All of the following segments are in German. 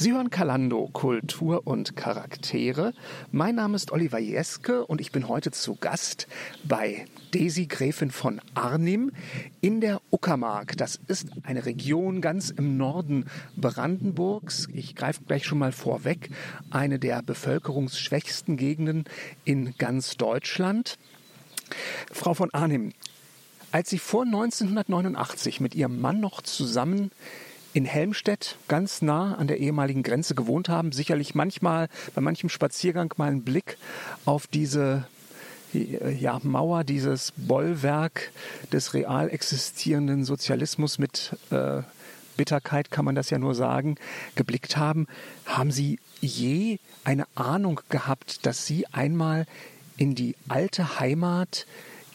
Sie hören Kalando Kultur und Charaktere. Mein Name ist Oliver Jeske und ich bin heute zu Gast bei Desi Gräfin von Arnim in der Uckermark. Das ist eine Region ganz im Norden Brandenburgs. Ich greife gleich schon mal vorweg. Eine der bevölkerungsschwächsten Gegenden in ganz Deutschland. Frau von Arnim, als Sie vor 1989 mit Ihrem Mann noch zusammen in Helmstedt ganz nah an der ehemaligen Grenze gewohnt haben, sicherlich manchmal bei manchem Spaziergang mal einen Blick auf diese ja, Mauer, dieses Bollwerk des real existierenden Sozialismus mit äh, Bitterkeit kann man das ja nur sagen, geblickt haben. Haben Sie je eine Ahnung gehabt, dass Sie einmal in die alte Heimat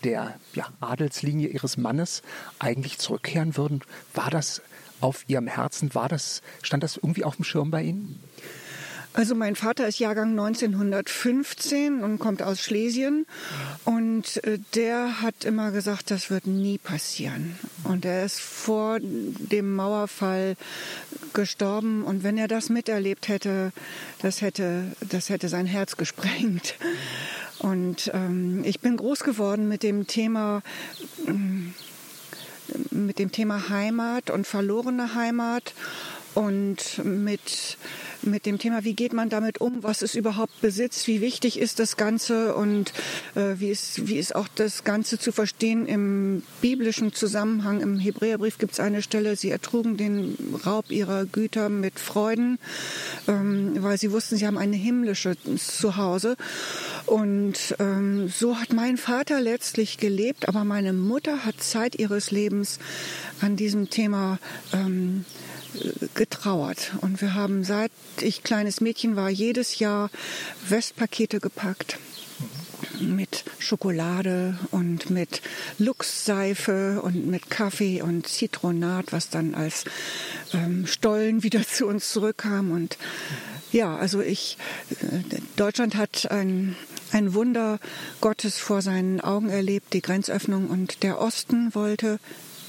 der ja, Adelslinie Ihres Mannes eigentlich zurückkehren würden? War das auf Ihrem Herzen? War das, stand das irgendwie auf dem Schirm bei Ihnen? Also mein Vater ist Jahrgang 1915 und kommt aus Schlesien und äh, der hat immer gesagt, das wird nie passieren. Und er ist vor dem Mauerfall gestorben und wenn er das miterlebt hätte, das hätte, das hätte sein Herz gesprengt. Und ähm, ich bin groß geworden mit dem Thema ähm, mit dem Thema Heimat und verlorene Heimat und mit, mit dem Thema, wie geht man damit um, was ist überhaupt Besitz, wie wichtig ist das Ganze und äh, wie, ist, wie ist auch das Ganze zu verstehen im biblischen Zusammenhang. Im Hebräerbrief gibt es eine Stelle, sie ertrugen den Raub ihrer Güter mit Freuden, ähm, weil sie wussten, sie haben eine himmlische Zuhause. Und ähm, so hat mein Vater letztlich gelebt, aber meine Mutter hat Zeit ihres Lebens an diesem Thema ähm, getrauert. Und wir haben, seit ich kleines Mädchen war, jedes Jahr Westpakete gepackt mit Schokolade und mit Luxseife und mit Kaffee und Zitronat, was dann als ähm, Stollen wieder zu uns zurückkam. Und ja, also ich, äh, Deutschland hat ein, ein Wunder Gottes vor seinen Augen erlebt, die Grenzöffnung und der Osten wollte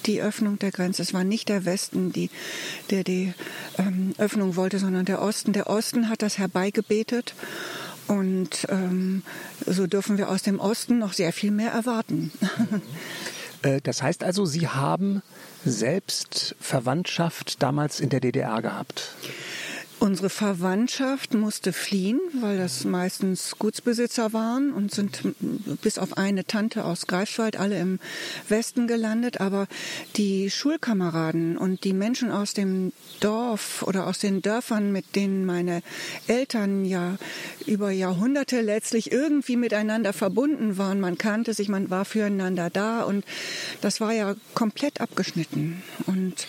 die Öffnung der Grenze. Es war nicht der Westen, die, der die ähm, Öffnung wollte, sondern der Osten. Der Osten hat das herbeigebetet. Und ähm, so dürfen wir aus dem Osten noch sehr viel mehr erwarten. Äh, das heißt also, Sie haben selbst Verwandtschaft damals in der DDR gehabt? Unsere Verwandtschaft musste fliehen, weil das meistens Gutsbesitzer waren und sind bis auf eine Tante aus Greifswald alle im Westen gelandet. Aber die Schulkameraden und die Menschen aus dem Dorf oder aus den Dörfern, mit denen meine Eltern ja über Jahrhunderte letztlich irgendwie miteinander verbunden waren, man kannte sich, man war füreinander da und das war ja komplett abgeschnitten. Und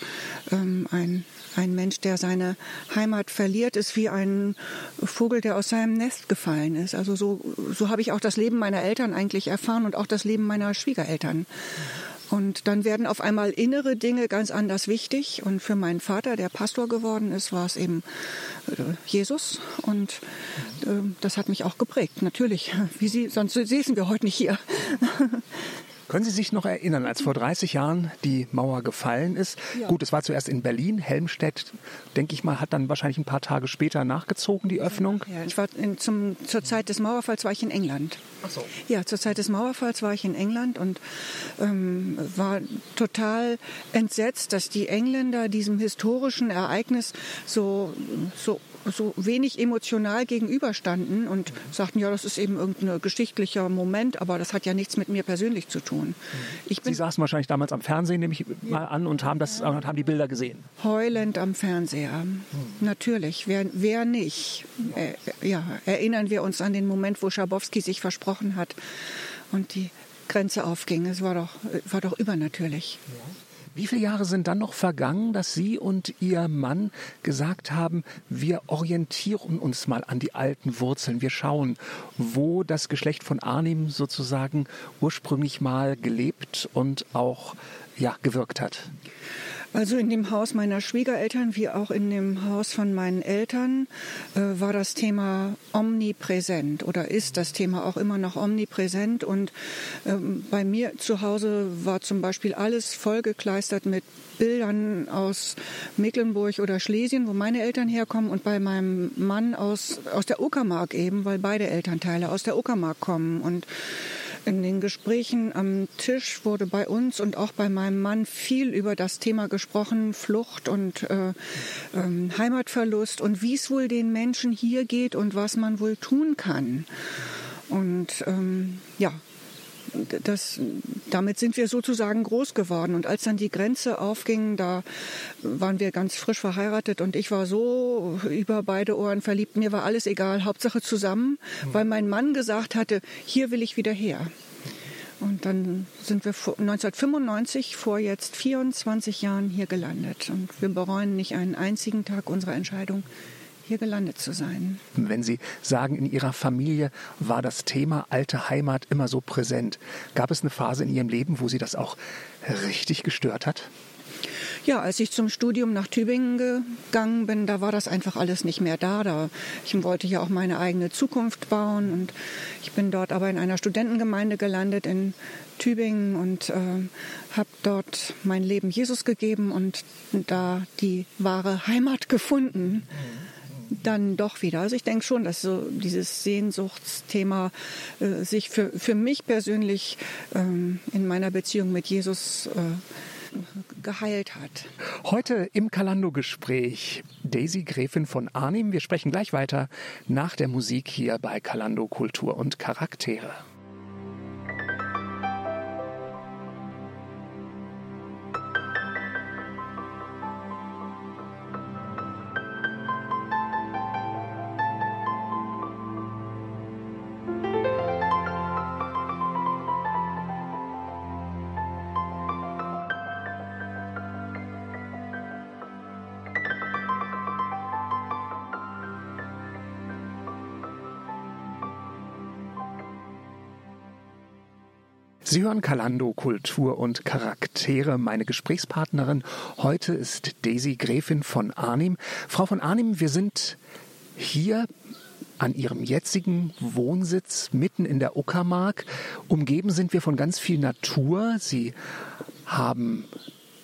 ähm, ein ein Mensch, der seine Heimat verliert, ist wie ein Vogel, der aus seinem Nest gefallen ist. Also so, so habe ich auch das Leben meiner Eltern eigentlich erfahren und auch das Leben meiner Schwiegereltern. Und dann werden auf einmal innere Dinge ganz anders wichtig. Und für meinen Vater, der Pastor geworden ist, war es eben äh, Jesus. Und äh, das hat mich auch geprägt, natürlich. Wie Sie, sonst säßen wir heute nicht hier. Können Sie sich noch erinnern, als vor 30 Jahren die Mauer gefallen ist? Ja. Gut, es war zuerst in Berlin, Helmstedt, denke ich mal, hat dann wahrscheinlich ein paar Tage später nachgezogen, die Öffnung. Ja, ich war in, zum, zur Zeit des Mauerfalls war ich in England. Ach so. Ja, zur Zeit des Mauerfalls war ich in England und ähm, war total entsetzt, dass die Engländer diesem historischen Ereignis so, so so wenig emotional gegenüberstanden und sagten, ja, das ist eben irgendein geschichtlicher Moment, aber das hat ja nichts mit mir persönlich zu tun. Bin Sie saßen wahrscheinlich damals am Fernsehen, nehme ich mal an, und haben, das, und haben die Bilder gesehen. Heulend am Fernseher. Hm. Natürlich, wer, wer nicht? Äh, ja, erinnern wir uns an den Moment, wo Schabowski sich versprochen hat und die Grenze aufging. Es war doch, war doch übernatürlich. Ja. Wie viele Jahre sind dann noch vergangen, dass Sie und Ihr Mann gesagt haben, wir orientieren uns mal an die alten Wurzeln. Wir schauen, wo das Geschlecht von Arnim sozusagen ursprünglich mal gelebt und auch ja, gewirkt hat? Also in dem Haus meiner Schwiegereltern wie auch in dem Haus von meinen Eltern äh, war das Thema omnipräsent oder ist das Thema auch immer noch omnipräsent. Und ähm, bei mir zu Hause war zum Beispiel alles vollgekleistert mit Bildern aus Mecklenburg oder Schlesien, wo meine Eltern herkommen, und bei meinem Mann aus, aus der Uckermark eben, weil beide Elternteile aus der Uckermark kommen. Und in den Gesprächen am Tisch wurde bei uns und auch bei meinem Mann viel über das Thema gesprochen, Flucht und äh, äh, Heimatverlust und wie es wohl den Menschen hier geht und was man wohl tun kann. Und ähm, ja, das, damit sind wir sozusagen groß geworden. Und als dann die Grenze aufging, da waren wir ganz frisch verheiratet und ich war so über beide Ohren verliebt. Mir war alles egal, Hauptsache zusammen, weil mein Mann gesagt hatte, hier will ich wieder her. Und dann sind wir 1995 vor jetzt 24 Jahren hier gelandet. Und wir bereuen nicht einen einzigen Tag unserer Entscheidung, hier gelandet zu sein. Wenn Sie sagen, in Ihrer Familie war das Thema alte Heimat immer so präsent, gab es eine Phase in Ihrem Leben, wo Sie das auch richtig gestört hat? Ja, als ich zum Studium nach Tübingen gegangen bin, da war das einfach alles nicht mehr da. da. Ich wollte ja auch meine eigene Zukunft bauen und ich bin dort aber in einer Studentengemeinde gelandet in Tübingen und äh, habe dort mein Leben Jesus gegeben und da die wahre Heimat gefunden. Mhm dann doch wieder. Also ich denke schon, dass so dieses Sehnsuchtsthema äh, sich für, für mich persönlich ähm, in meiner Beziehung mit Jesus äh, geheilt hat. Heute im Kalando-Gespräch Daisy Gräfin von Arnim. Wir sprechen gleich weiter nach der Musik hier bei Kalando Kultur und Charaktere. Sie hören Kalando Kultur und Charaktere. Meine Gesprächspartnerin heute ist Daisy Gräfin von Arnim. Frau von Arnim, wir sind hier an ihrem jetzigen Wohnsitz mitten in der Uckermark. Umgeben sind wir von ganz viel Natur. Sie haben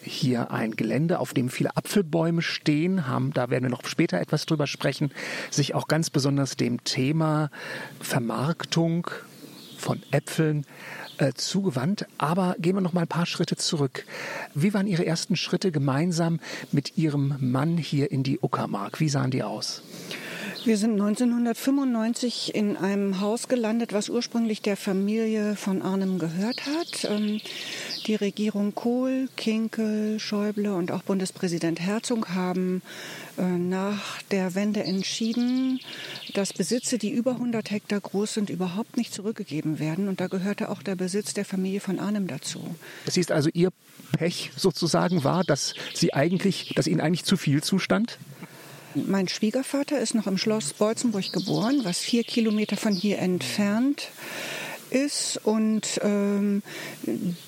hier ein Gelände, auf dem viele Apfelbäume stehen, haben, da werden wir noch später etwas drüber sprechen, sich auch ganz besonders dem Thema Vermarktung von Äpfeln äh, zugewandt. Aber gehen wir noch mal ein paar Schritte zurück. Wie waren Ihre ersten Schritte gemeinsam mit Ihrem Mann hier in die Uckermark? Wie sahen die aus? Wir sind 1995 in einem Haus gelandet, was ursprünglich der Familie von Arnim gehört hat. Die Regierung Kohl, Kinkel, Schäuble und auch Bundespräsident Herzog haben äh, nach der Wende entschieden, dass Besitze, die über 100 Hektar groß sind, überhaupt nicht zurückgegeben werden. Und da gehörte auch der Besitz der Familie von Arnim dazu. Das ist also Ihr Pech sozusagen war, dass Sie eigentlich, dass Ihnen eigentlich zu viel zustand? Mein Schwiegervater ist noch im Schloss Beutzenburg geboren, was vier Kilometer von hier entfernt ist und ähm,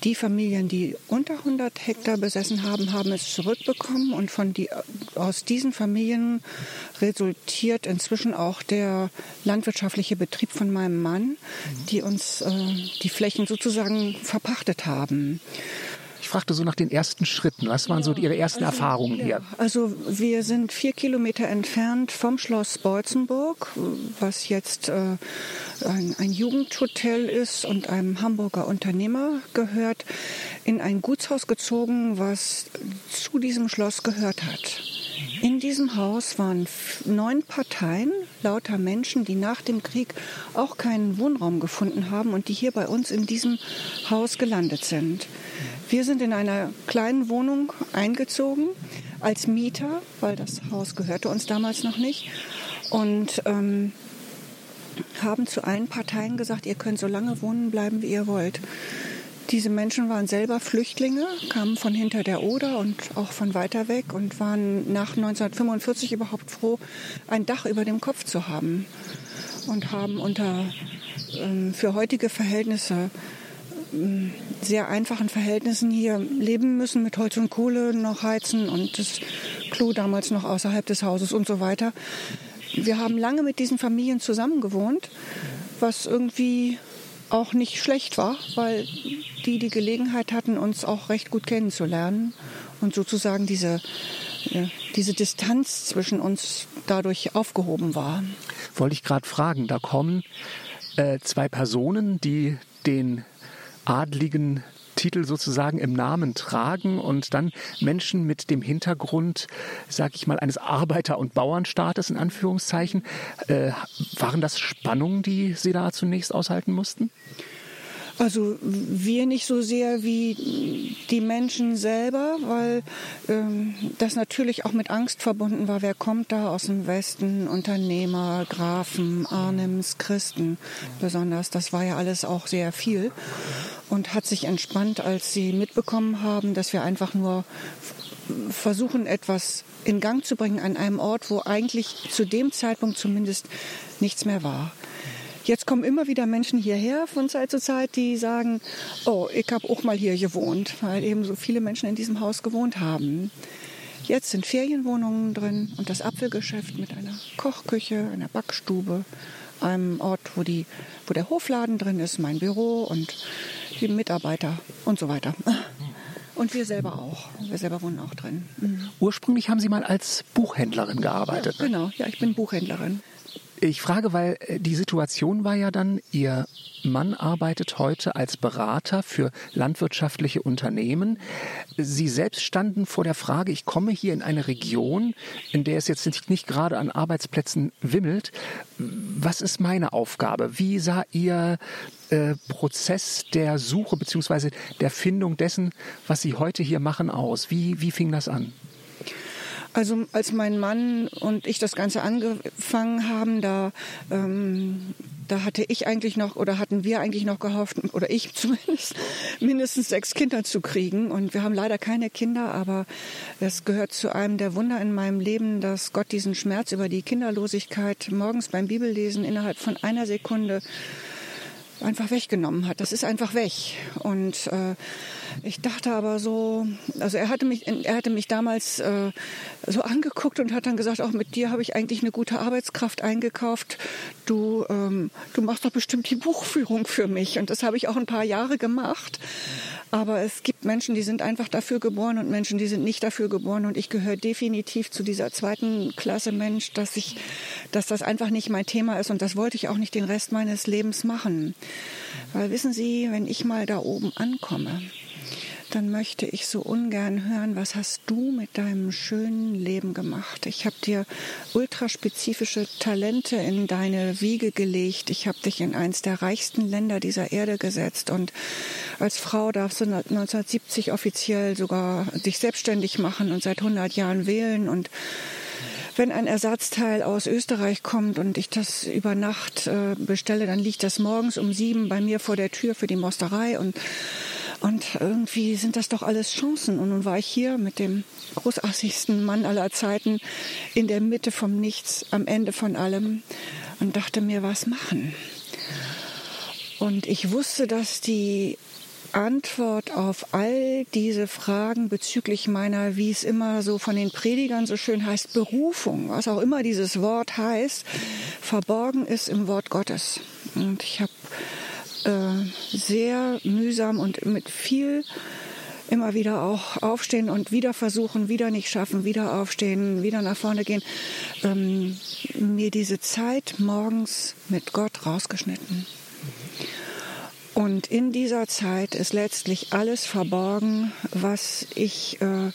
die Familien, die unter 100 Hektar besessen haben, haben es zurückbekommen und von die, aus diesen Familien resultiert inzwischen auch der landwirtschaftliche Betrieb von meinem Mann, die uns äh, die Flächen sozusagen verpachtet haben. Ich fragte so nach den ersten Schritten. Was waren ja, so Ihre ersten also, Erfahrungen hier? also wir sind vier Kilometer entfernt vom Schloss Beutzenburg, was jetzt äh, ein, ein Jugendhotel ist und einem Hamburger Unternehmer gehört, in ein Gutshaus gezogen, was zu diesem Schloss gehört hat. In diesem Haus waren neun Parteien, lauter Menschen, die nach dem Krieg auch keinen Wohnraum gefunden haben und die hier bei uns in diesem Haus gelandet sind. Wir sind in einer kleinen Wohnung eingezogen als Mieter, weil das Haus gehörte uns damals noch nicht. Und ähm, haben zu allen Parteien gesagt, ihr könnt so lange wohnen bleiben, wie ihr wollt. Diese Menschen waren selber Flüchtlinge, kamen von hinter der Oder und auch von weiter weg und waren nach 1945 überhaupt froh, ein Dach über dem Kopf zu haben und haben unter ähm, für heutige Verhältnisse sehr einfachen Verhältnissen hier leben müssen, mit Holz und Kohle noch heizen und das Klo damals noch außerhalb des Hauses und so weiter. Wir haben lange mit diesen Familien zusammen gewohnt, was irgendwie auch nicht schlecht war, weil die die Gelegenheit hatten, uns auch recht gut kennenzulernen und sozusagen diese, diese Distanz zwischen uns dadurch aufgehoben war. Wollte ich gerade fragen, da kommen äh, zwei Personen, die den adligen Titel sozusagen im Namen tragen und dann Menschen mit dem Hintergrund, sag ich mal, eines Arbeiter- und Bauernstaates in Anführungszeichen. Äh, waren das Spannungen, die Sie da zunächst aushalten mussten? Also wir nicht so sehr wie die Menschen selber, weil ähm, das natürlich auch mit Angst verbunden war. Wer kommt da aus dem Westen? Unternehmer, Grafen, Arnims, Christen besonders. Das war ja alles auch sehr viel und hat sich entspannt, als sie mitbekommen haben, dass wir einfach nur versuchen, etwas in Gang zu bringen an einem Ort, wo eigentlich zu dem Zeitpunkt zumindest nichts mehr war. Jetzt kommen immer wieder Menschen hierher von Zeit zu Zeit, die sagen, oh, ich habe auch mal hier gewohnt, weil eben so viele Menschen in diesem Haus gewohnt haben. Jetzt sind Ferienwohnungen drin und das Apfelgeschäft mit einer Kochküche, einer Backstube, einem Ort, wo, die, wo der Hofladen drin ist, mein Büro und die Mitarbeiter und so weiter. Und wir selber auch. Wir selber wohnen auch drin. Mhm. Ursprünglich haben Sie mal als Buchhändlerin gearbeitet. Ja, genau, ja, ich bin Buchhändlerin. Ich frage, weil äh, die Situation war ja dann, Ihr Mann arbeitet heute als Berater für landwirtschaftliche Unternehmen. Sie selbst standen vor der Frage, ich komme hier in eine Region, in der es jetzt nicht, nicht gerade an Arbeitsplätzen wimmelt. Was ist meine Aufgabe? Wie sah Ihr äh, Prozess der Suche bzw. der Findung dessen, was Sie heute hier machen, aus? Wie, wie fing das an? Also als mein Mann und ich das Ganze angefangen haben, da, ähm, da hatte ich eigentlich noch oder hatten wir eigentlich noch gehofft, oder ich zumindest, mindestens sechs Kinder zu kriegen. Und wir haben leider keine Kinder, aber es gehört zu einem der Wunder in meinem Leben, dass Gott diesen Schmerz über die Kinderlosigkeit morgens beim Bibellesen innerhalb von einer Sekunde einfach weggenommen hat. Das ist einfach weg. Und äh, ich dachte aber so, also er hatte mich, er hatte mich damals äh, so angeguckt und hat dann gesagt, auch mit dir habe ich eigentlich eine gute Arbeitskraft eingekauft. Du, ähm, du machst doch bestimmt die Buchführung für mich. Und das habe ich auch ein paar Jahre gemacht. Aber es gibt Menschen, die sind einfach dafür geboren und Menschen, die sind nicht dafür geboren. Und ich gehöre definitiv zu dieser zweiten Klasse Mensch, dass ich, dass das einfach nicht mein Thema ist. Und das wollte ich auch nicht den Rest meines Lebens machen. Weil wissen Sie, wenn ich mal da oben ankomme, dann möchte ich so ungern hören, was hast du mit deinem schönen Leben gemacht? Ich habe dir ultraspezifische Talente in deine Wiege gelegt. Ich habe dich in eins der reichsten Länder dieser Erde gesetzt und als Frau darfst du 1970 offiziell sogar dich selbstständig machen und seit 100 Jahren wählen und wenn ein Ersatzteil aus Österreich kommt und ich das über Nacht äh, bestelle, dann liegt das morgens um sieben bei mir vor der Tür für die Mosterei und und irgendwie sind das doch alles Chancen. Und nun war ich hier mit dem großartigsten Mann aller Zeiten in der Mitte vom Nichts, am Ende von allem und dachte mir, was machen? Und ich wusste, dass die Antwort auf all diese Fragen bezüglich meiner, wie es immer so von den Predigern so schön heißt, Berufung, was auch immer dieses Wort heißt, verborgen ist im Wort Gottes. Und ich habe äh, sehr mühsam und mit viel immer wieder auch aufstehen und wieder versuchen, wieder nicht schaffen, wieder aufstehen, wieder nach vorne gehen, ähm, mir diese Zeit morgens mit Gott rausgeschnitten. Und in dieser Zeit ist letztlich alles verborgen, was ich äh,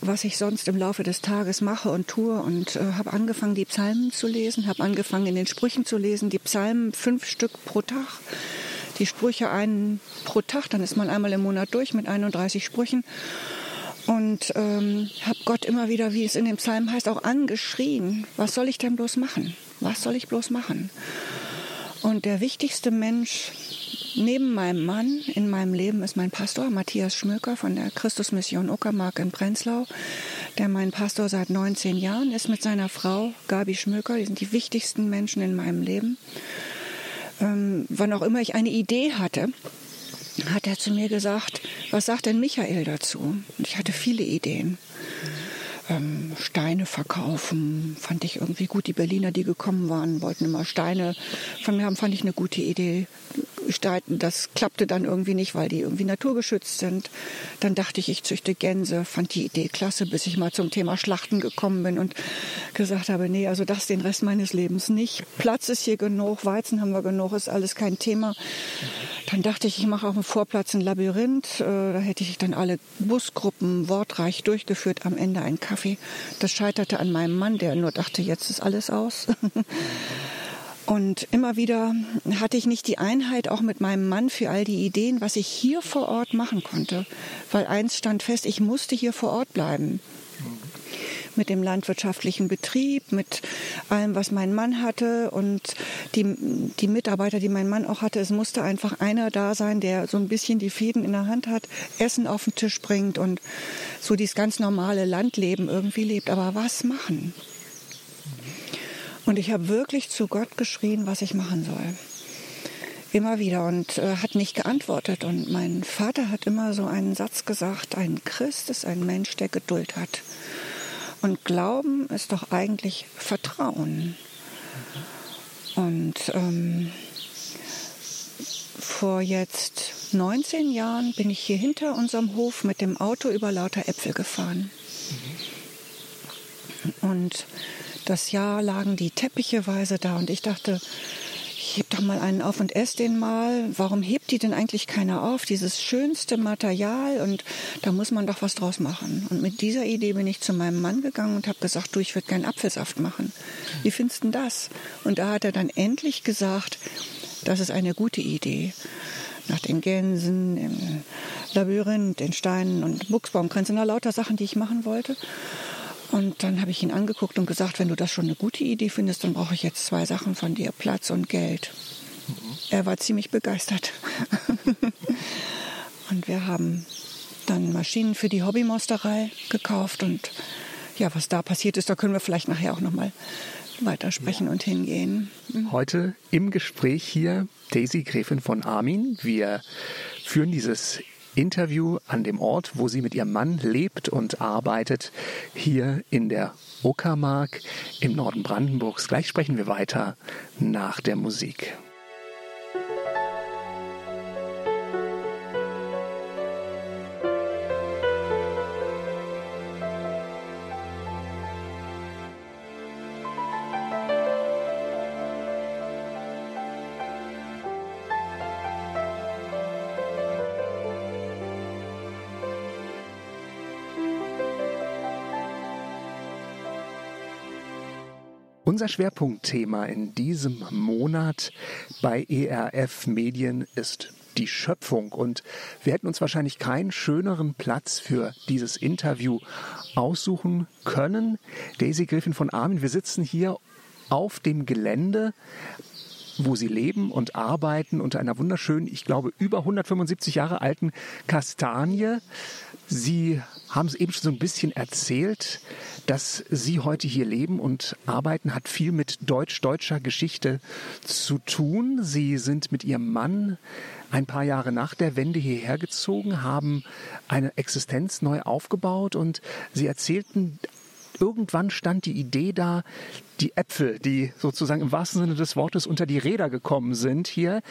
was ich sonst im Laufe des Tages mache und tue. Und äh, habe angefangen, die Psalmen zu lesen, habe angefangen, in den Sprüchen zu lesen, die Psalmen fünf Stück pro Tag, die Sprüche einen pro Tag, dann ist man einmal im Monat durch mit 31 Sprüchen. Und ähm, habe Gott immer wieder, wie es in dem Psalm heißt, auch angeschrien, was soll ich denn bloß machen? Was soll ich bloß machen? Und der wichtigste Mensch Neben meinem Mann in meinem Leben ist mein Pastor Matthias Schmöker von der Christusmission Uckermark in Prenzlau, der mein Pastor seit 19 Jahren ist mit seiner Frau Gabi Schmöker. Die sind die wichtigsten Menschen in meinem Leben. Ähm, wann auch immer ich eine Idee hatte, hat er zu mir gesagt, was sagt denn Michael dazu? Und ich hatte viele Ideen. Ähm, Steine verkaufen, fand ich irgendwie gut. Die Berliner, die gekommen waren, wollten immer Steine von mir haben, fand ich eine gute Idee. Das klappte dann irgendwie nicht, weil die irgendwie naturgeschützt sind. Dann dachte ich, ich züchte Gänse, fand die Idee klasse, bis ich mal zum Thema Schlachten gekommen bin und gesagt habe, nee, also das den Rest meines Lebens nicht. Platz ist hier genug, Weizen haben wir genug, ist alles kein Thema. Dann dachte ich, ich mache auf dem Vorplatz ein Labyrinth. Äh, da hätte ich dann alle Busgruppen wortreich durchgeführt. Am Ende ein Kaffee. Das scheiterte an meinem Mann, der nur dachte, jetzt ist alles aus. Und immer wieder hatte ich nicht die Einheit auch mit meinem Mann für all die Ideen, was ich hier vor Ort machen konnte. Weil eins stand fest, ich musste hier vor Ort bleiben mit dem landwirtschaftlichen Betrieb, mit allem, was mein Mann hatte und die, die Mitarbeiter, die mein Mann auch hatte. Es musste einfach einer da sein, der so ein bisschen die Fäden in der Hand hat, Essen auf den Tisch bringt und so dieses ganz normale Landleben irgendwie lebt. Aber was machen? Und ich habe wirklich zu Gott geschrien, was ich machen soll. Immer wieder und äh, hat nicht geantwortet. Und mein Vater hat immer so einen Satz gesagt, ein Christ ist ein Mensch, der Geduld hat. Und Glauben ist doch eigentlich Vertrauen. Und ähm, vor jetzt 19 Jahren bin ich hier hinter unserem Hof mit dem Auto über lauter Äpfel gefahren. Und das Jahr lagen die Teppicheweise da und ich dachte, heb doch mal einen auf und ess den mal. Warum hebt die denn eigentlich keiner auf? Dieses schönste Material und da muss man doch was draus machen. Und mit dieser Idee bin ich zu meinem Mann gegangen und habe gesagt, du, ich würde gern Apfelsaft machen. Wie findest du das? Und da hat er dann endlich gesagt, das ist eine gute Idee. Nach den Gänsen, im Labyrinth, den Steinen und Buchsbaumkränzen, lauter Sachen, die ich machen wollte. Und dann habe ich ihn angeguckt und gesagt, wenn du das schon eine gute Idee findest, dann brauche ich jetzt zwei Sachen von dir, Platz und Geld. Mhm. Er war ziemlich begeistert. und wir haben dann Maschinen für die Hobbymosterei gekauft und ja, was da passiert ist, da können wir vielleicht nachher auch nochmal weitersprechen ja. und hingehen. Mhm. Heute im Gespräch hier Daisy Gräfin von Armin. Wir führen dieses Interview an dem Ort, wo sie mit ihrem Mann lebt und arbeitet, hier in der Uckermark im Norden Brandenburgs. Gleich sprechen wir weiter nach der Musik. Unser Schwerpunktthema in diesem Monat bei ERF Medien ist die Schöpfung. Und wir hätten uns wahrscheinlich keinen schöneren Platz für dieses Interview aussuchen können. Daisy Griffin von Armin, wir sitzen hier auf dem Gelände wo sie leben und arbeiten unter einer wunderschönen, ich glaube, über 175 Jahre alten Kastanie. Sie haben es eben schon so ein bisschen erzählt, dass Sie heute hier leben und arbeiten, hat viel mit deutsch-deutscher Geschichte zu tun. Sie sind mit Ihrem Mann ein paar Jahre nach der Wende hierher gezogen, haben eine Existenz neu aufgebaut und Sie erzählten irgendwann stand die Idee da, die Äpfel, die sozusagen im wahrsten Sinne des Wortes unter die Räder gekommen sind hier,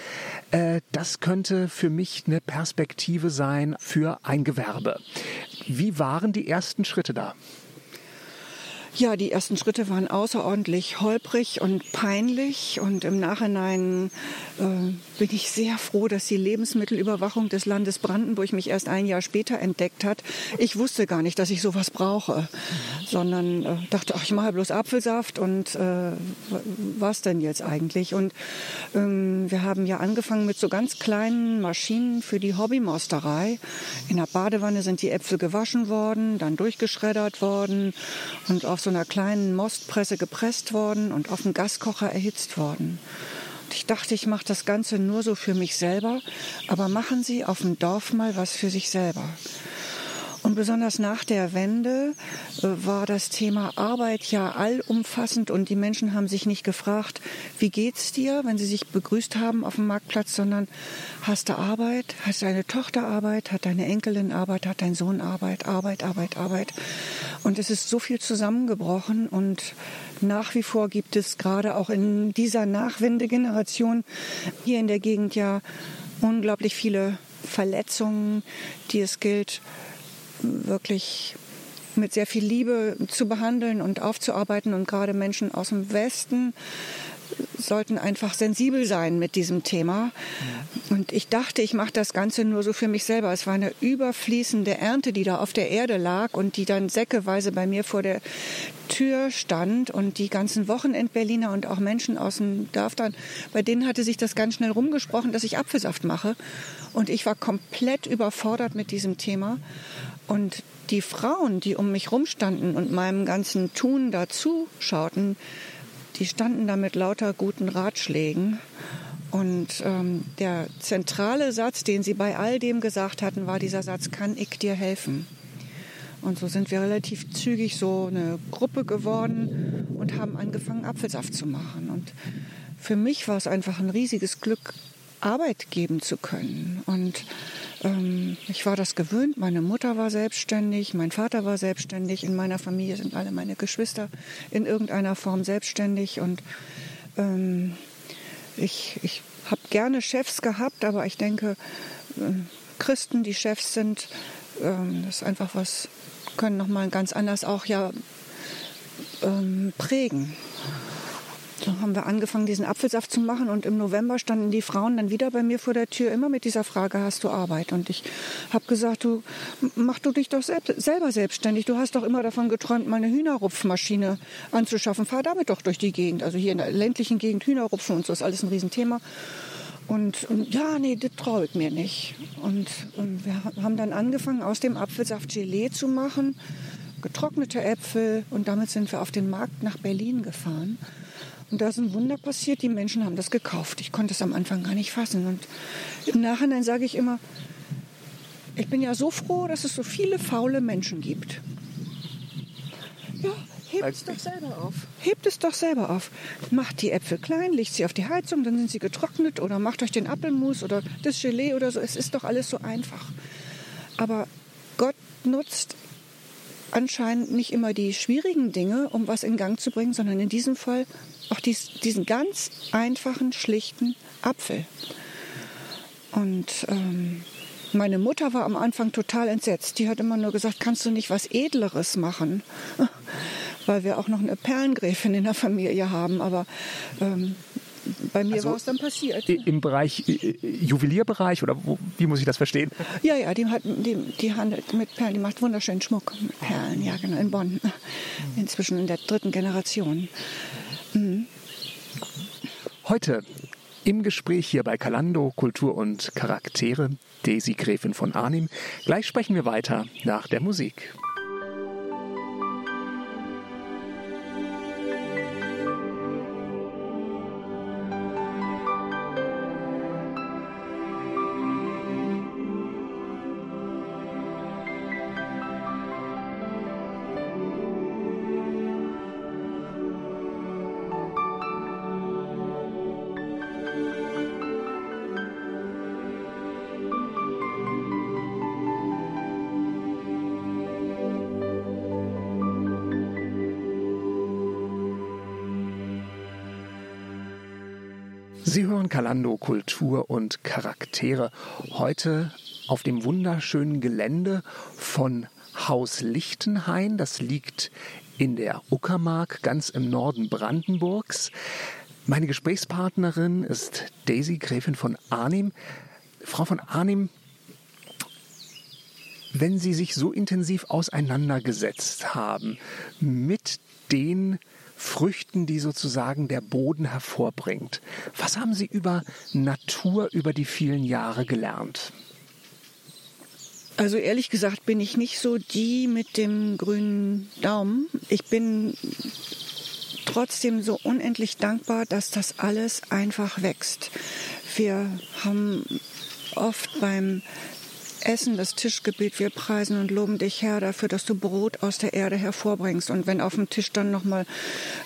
äh, das könnte für mich eine Perspektive sein für ein Gewerbe. Wie waren die ersten Schritte da? Ja, die ersten Schritte waren außerordentlich holprig und peinlich und im Nachhinein äh, bin ich sehr froh, dass die Lebensmittelüberwachung des Landes Brandenburg mich erst ein Jahr später entdeckt hat. Ich wusste gar nicht, dass ich sowas brauche, sondern äh, dachte, ach, ich mache bloß Apfelsaft und äh, was denn jetzt eigentlich? Und ähm, wir haben ja angefangen mit so ganz kleinen Maschinen für die Hobbymosterei. In der Badewanne sind die Äpfel gewaschen worden, dann durchgeschreddert worden und auf so einer kleinen Mostpresse gepresst worden und auf dem Gaskocher erhitzt worden. Ich dachte, ich mache das Ganze nur so für mich selber, aber machen Sie auf dem Dorf mal was für sich selber. Und besonders nach der Wende äh, war das Thema Arbeit ja allumfassend und die Menschen haben sich nicht gefragt, wie geht's dir, wenn sie sich begrüßt haben auf dem Marktplatz, sondern hast du Arbeit, hast deine Tochter Arbeit, hat deine Enkelin Arbeit, hat dein Sohn Arbeit, Arbeit, Arbeit, Arbeit. Und es ist so viel zusammengebrochen und nach wie vor gibt es gerade auch in dieser Nachwendegeneration hier in der Gegend ja unglaublich viele Verletzungen, die es gilt wirklich mit sehr viel Liebe zu behandeln und aufzuarbeiten. Und gerade Menschen aus dem Westen sollten einfach sensibel sein mit diesem Thema. Und ich dachte, ich mache das Ganze nur so für mich selber. Es war eine überfließende Ernte, die da auf der Erde lag und die dann säckeweise bei mir vor der Tür stand. Und die ganzen Wochenend-Berliner und auch Menschen aus dem Dorf dann, bei denen hatte sich das ganz schnell rumgesprochen, dass ich Apfelsaft mache. Und ich war komplett überfordert mit diesem Thema. Und die Frauen, die um mich rumstanden und meinem ganzen Tun dazu schauten, die standen da mit lauter guten Ratschlägen. Und ähm, der zentrale Satz, den sie bei all dem gesagt hatten, war dieser Satz, kann ich dir helfen? Und so sind wir relativ zügig so eine Gruppe geworden und haben angefangen, Apfelsaft zu machen. Und für mich war es einfach ein riesiges Glück, Arbeit geben zu können. Und ähm, ich war das gewöhnt. Meine Mutter war selbstständig, mein Vater war selbstständig. In meiner Familie sind alle meine Geschwister in irgendeiner Form selbstständig. Und ähm, ich, ich habe gerne Chefs gehabt, aber ich denke, äh, Christen, die Chefs sind, ähm, das ist einfach was, können nochmal ganz anders auch ja ähm, prägen. So haben wir angefangen, diesen Apfelsaft zu machen und im November standen die Frauen dann wieder bei mir vor der Tür, immer mit dieser Frage, hast du Arbeit? Und ich habe gesagt, du mach du dich doch selbst, selber selbstständig. Du hast doch immer davon geträumt, mal eine Hühnerrupfmaschine anzuschaffen. Fahr damit doch durch die Gegend. Also hier in der ländlichen Gegend Hühnerrupfen und so ist alles ein Riesenthema. Und, und ja, nee, das traue ich mir nicht. Und, und wir haben dann angefangen, aus dem Apfelsaft Gelee zu machen, getrocknete Äpfel. Und damit sind wir auf den Markt nach Berlin gefahren. Und da ist ein Wunder passiert, die Menschen haben das gekauft. Ich konnte es am Anfang gar nicht fassen. Und im Nachhinein sage ich immer, ich bin ja so froh, dass es so viele faule Menschen gibt. Ja, hebt es doch selber auf. Hebt es doch selber auf. Macht die Äpfel klein, legt sie auf die Heizung, dann sind sie getrocknet oder macht euch den Apfelmus oder das Gelee oder so. Es ist doch alles so einfach. Aber Gott nutzt anscheinend nicht immer die schwierigen Dinge, um was in Gang zu bringen, sondern in diesem Fall auch dies, diesen ganz einfachen, schlichten Apfel. Und ähm, meine Mutter war am Anfang total entsetzt. Die hat immer nur gesagt, kannst du nicht was Edleres machen? Weil wir auch noch eine Perlengräfin in der Familie haben. Aber ähm, bei mir also war es dann passiert. Im Bereich Juwelierbereich oder wo, wie muss ich das verstehen? Ja, ja, die, hat, die, die handelt mit Perlen, die macht wunderschönen Schmuck mit Perlen, ja genau, in Bonn. Inzwischen in der dritten Generation. Heute im Gespräch hier bei Kalando Kultur und Charaktere, Daisy Gräfin von Arnim. Gleich sprechen wir weiter nach der Musik. Kalando Kultur und Charaktere. Heute auf dem wunderschönen Gelände von Haus Lichtenhain. Das liegt in der Uckermark, ganz im Norden Brandenburgs. Meine Gesprächspartnerin ist Daisy Gräfin von Arnim. Frau von Arnim, wenn Sie sich so intensiv auseinandergesetzt haben mit den Früchten, die sozusagen der Boden hervorbringt. Was haben Sie über Natur über die vielen Jahre gelernt? Also ehrlich gesagt bin ich nicht so die mit dem grünen Daumen. Ich bin trotzdem so unendlich dankbar, dass das alles einfach wächst. Wir haben oft beim Essen, das Tischgebet. Wir preisen und loben dich, Herr, dafür, dass du Brot aus der Erde hervorbringst. Und wenn auf dem Tisch dann nochmal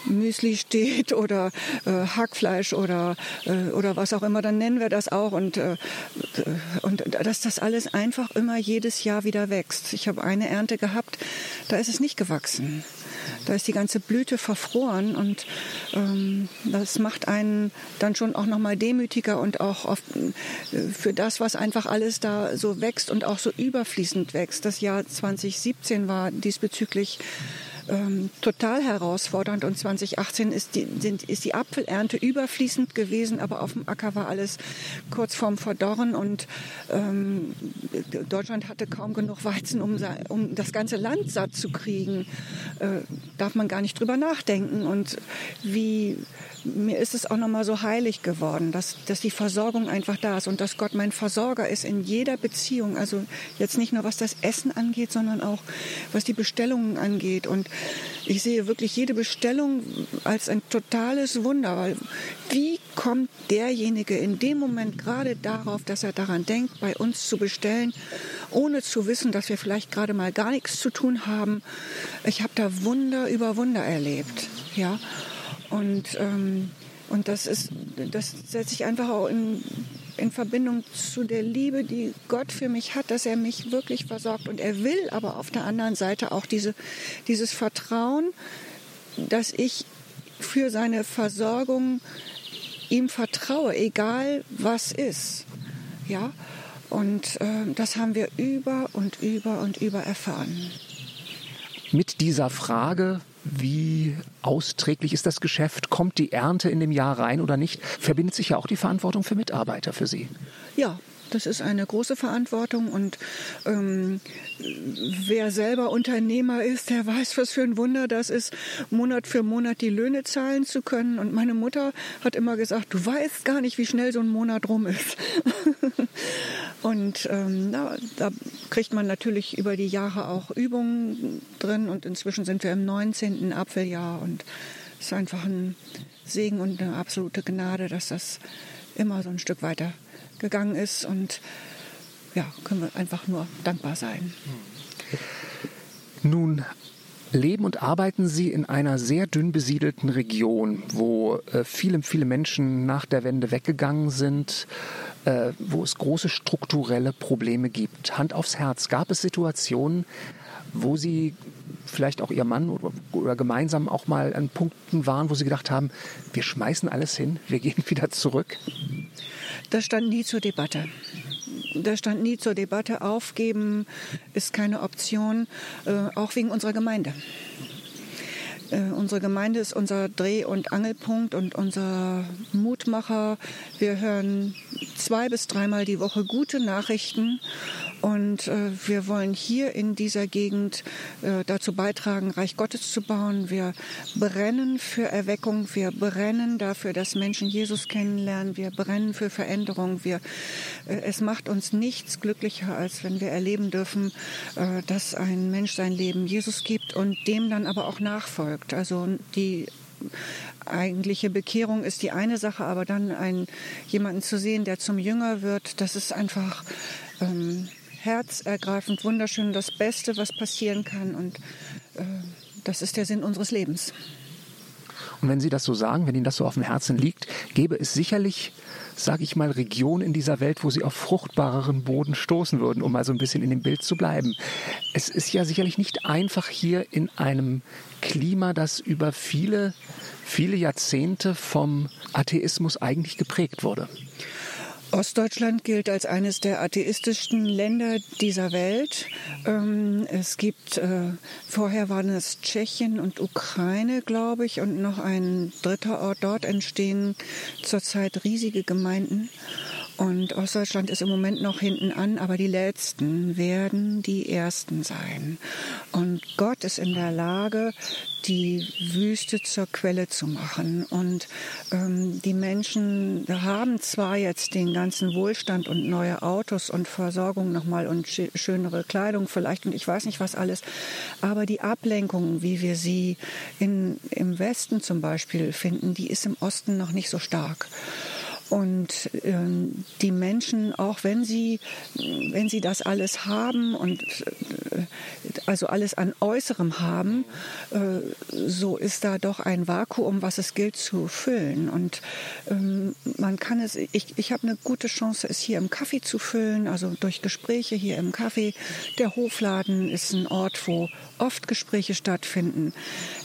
Müsli steht oder äh, Hackfleisch oder, äh, oder was auch immer, dann nennen wir das auch. Und, äh, und dass das alles einfach immer jedes Jahr wieder wächst. Ich habe eine Ernte gehabt, da ist es nicht gewachsen. Da ist die ganze Blüte verfroren und ähm, das macht einen dann schon auch nochmal demütiger und auch oft, äh, für das, was einfach alles da so wächst und auch so überfließend wächst. Das Jahr 2017 war diesbezüglich ähm, total herausfordernd. Und 2018 ist die, sind, ist die Apfelernte überfließend gewesen, aber auf dem Acker war alles kurz vorm Verdorren. Und ähm, Deutschland hatte kaum genug Weizen, um, um das ganze Land satt zu kriegen. Äh, darf man gar nicht drüber nachdenken. Und wie mir ist es auch nochmal so heilig geworden, dass, dass die Versorgung einfach da ist und dass Gott mein Versorger ist in jeder Beziehung. Also jetzt nicht nur was das Essen angeht, sondern auch was die Bestellungen angeht. Und ich sehe wirklich jede Bestellung als ein totales Wunder, weil wie kommt derjenige in dem Moment gerade darauf, dass er daran denkt, bei uns zu bestellen, ohne zu wissen, dass wir vielleicht gerade mal gar nichts zu tun haben. Ich habe da Wunder über Wunder erlebt, ja. Und, ähm, und das ist, das setze ich einfach auch in, in Verbindung zu der Liebe, die Gott für mich hat, dass er mich wirklich versorgt. Und er will aber auf der anderen Seite auch diese, dieses Vertrauen, dass ich für seine Versorgung ihm vertraue, egal was ist. Ja, und äh, das haben wir über und über und über erfahren. Mit dieser Frage, wie austräglich ist das Geschäft? Kommt die Ernte in dem Jahr rein oder nicht? Verbindet sich ja auch die Verantwortung für Mitarbeiter für Sie. Ja, das ist eine große Verantwortung und ähm, wer selber Unternehmer ist, der weiß, was für ein Wunder das ist, Monat für Monat die Löhne zahlen zu können. Und meine Mutter hat immer gesagt, du weißt gar nicht, wie schnell so ein Monat rum ist. und ähm, na, da kriegt man natürlich über die Jahre auch Übungen drin und inzwischen sind wir im 19. Apfeljahr und es ist einfach ein Segen und eine absolute Gnade, dass das immer so ein Stück weiter gegangen ist und ja, können wir einfach nur dankbar sein. Nun leben und arbeiten Sie in einer sehr dünn besiedelten Region, wo äh, viele, viele Menschen nach der Wende weggegangen sind, äh, wo es große strukturelle Probleme gibt. Hand aufs Herz, gab es Situationen, wo Sie vielleicht auch Ihr Mann oder, oder, gemeinsam auch mal an Punkten waren, wo Sie gedacht haben, wir schmeißen alles hin, wir gehen wieder zurück? Das stand nie zur Debatte. Das stand nie zur Debatte. Aufgeben ist keine Option, äh, auch wegen unserer Gemeinde. Äh, unsere Gemeinde ist unser Dreh- und Angelpunkt und unser Mutmacher. Wir hören zwei bis dreimal die Woche gute Nachrichten und äh, wir wollen hier in dieser Gegend äh, dazu beitragen, Reich Gottes zu bauen. Wir brennen für Erweckung. Wir brennen dafür, dass Menschen Jesus kennenlernen. Wir brennen für Veränderung. Wir, äh, es macht uns nichts glücklicher, als wenn wir erleben dürfen, äh, dass ein Mensch sein Leben Jesus gibt und dem dann aber auch nachfolgt. Also die eigentliche Bekehrung ist die eine Sache, aber dann einen, jemanden zu sehen, der zum Jünger wird, das ist einfach ähm, herzergreifend, wunderschön, das Beste, was passieren kann. Und äh, das ist der Sinn unseres Lebens. Und wenn Sie das so sagen, wenn Ihnen das so auf dem Herzen liegt, gäbe es sicherlich, sage ich mal, Regionen in dieser Welt, wo Sie auf fruchtbareren Boden stoßen würden, um mal so ein bisschen in dem Bild zu bleiben. Es ist ja sicherlich nicht einfach hier in einem Klima, das über viele, viele Jahrzehnte vom Atheismus eigentlich geprägt wurde. Ostdeutschland gilt als eines der atheistischsten Länder dieser Welt. Ähm, es gibt, äh, vorher waren es Tschechien und Ukraine, glaube ich, und noch ein dritter Ort. Dort entstehen zurzeit riesige Gemeinden. Und Ostdeutschland ist im Moment noch hinten an, aber die Letzten werden die Ersten sein. Und Gott ist in der Lage, die Wüste zur Quelle zu machen. Und ähm, die Menschen haben zwar jetzt den ganzen Wohlstand und neue Autos und Versorgung nochmal und schönere Kleidung vielleicht und ich weiß nicht was alles, aber die Ablenkung, wie wir sie in, im Westen zum Beispiel finden, die ist im Osten noch nicht so stark. Und ähm, die Menschen, auch wenn sie, wenn sie das alles haben und äh, also alles an Äußerem haben, äh, so ist da doch ein Vakuum, was es gilt zu füllen. Und ähm, man kann es, ich, ich habe eine gute Chance, es hier im Kaffee zu füllen, also durch Gespräche hier im Kaffee. Der Hofladen ist ein Ort, wo oft Gespräche stattfinden.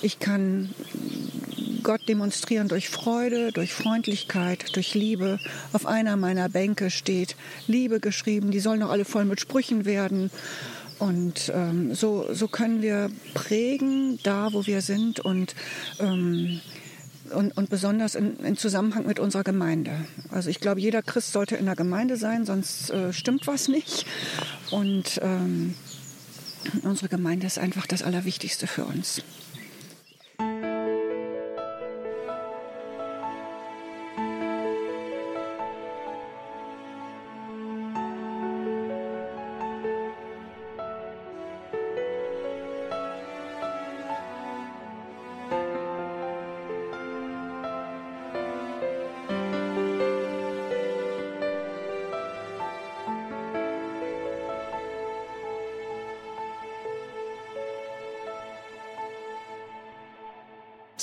Ich kann Gott demonstrieren durch Freude, durch Freundlichkeit, durch Liebe. Auf einer meiner Bänke steht Liebe geschrieben. Die sollen noch alle voll mit Sprüchen werden. Und ähm, so, so können wir prägen, da wo wir sind und, ähm, und, und besonders in, in, Zusammenhang mit unserer Gemeinde. Also ich glaube, jeder Christ sollte in der Gemeinde sein, sonst äh, stimmt was nicht. Und ähm, unsere Gemeinde ist einfach das Allerwichtigste für uns.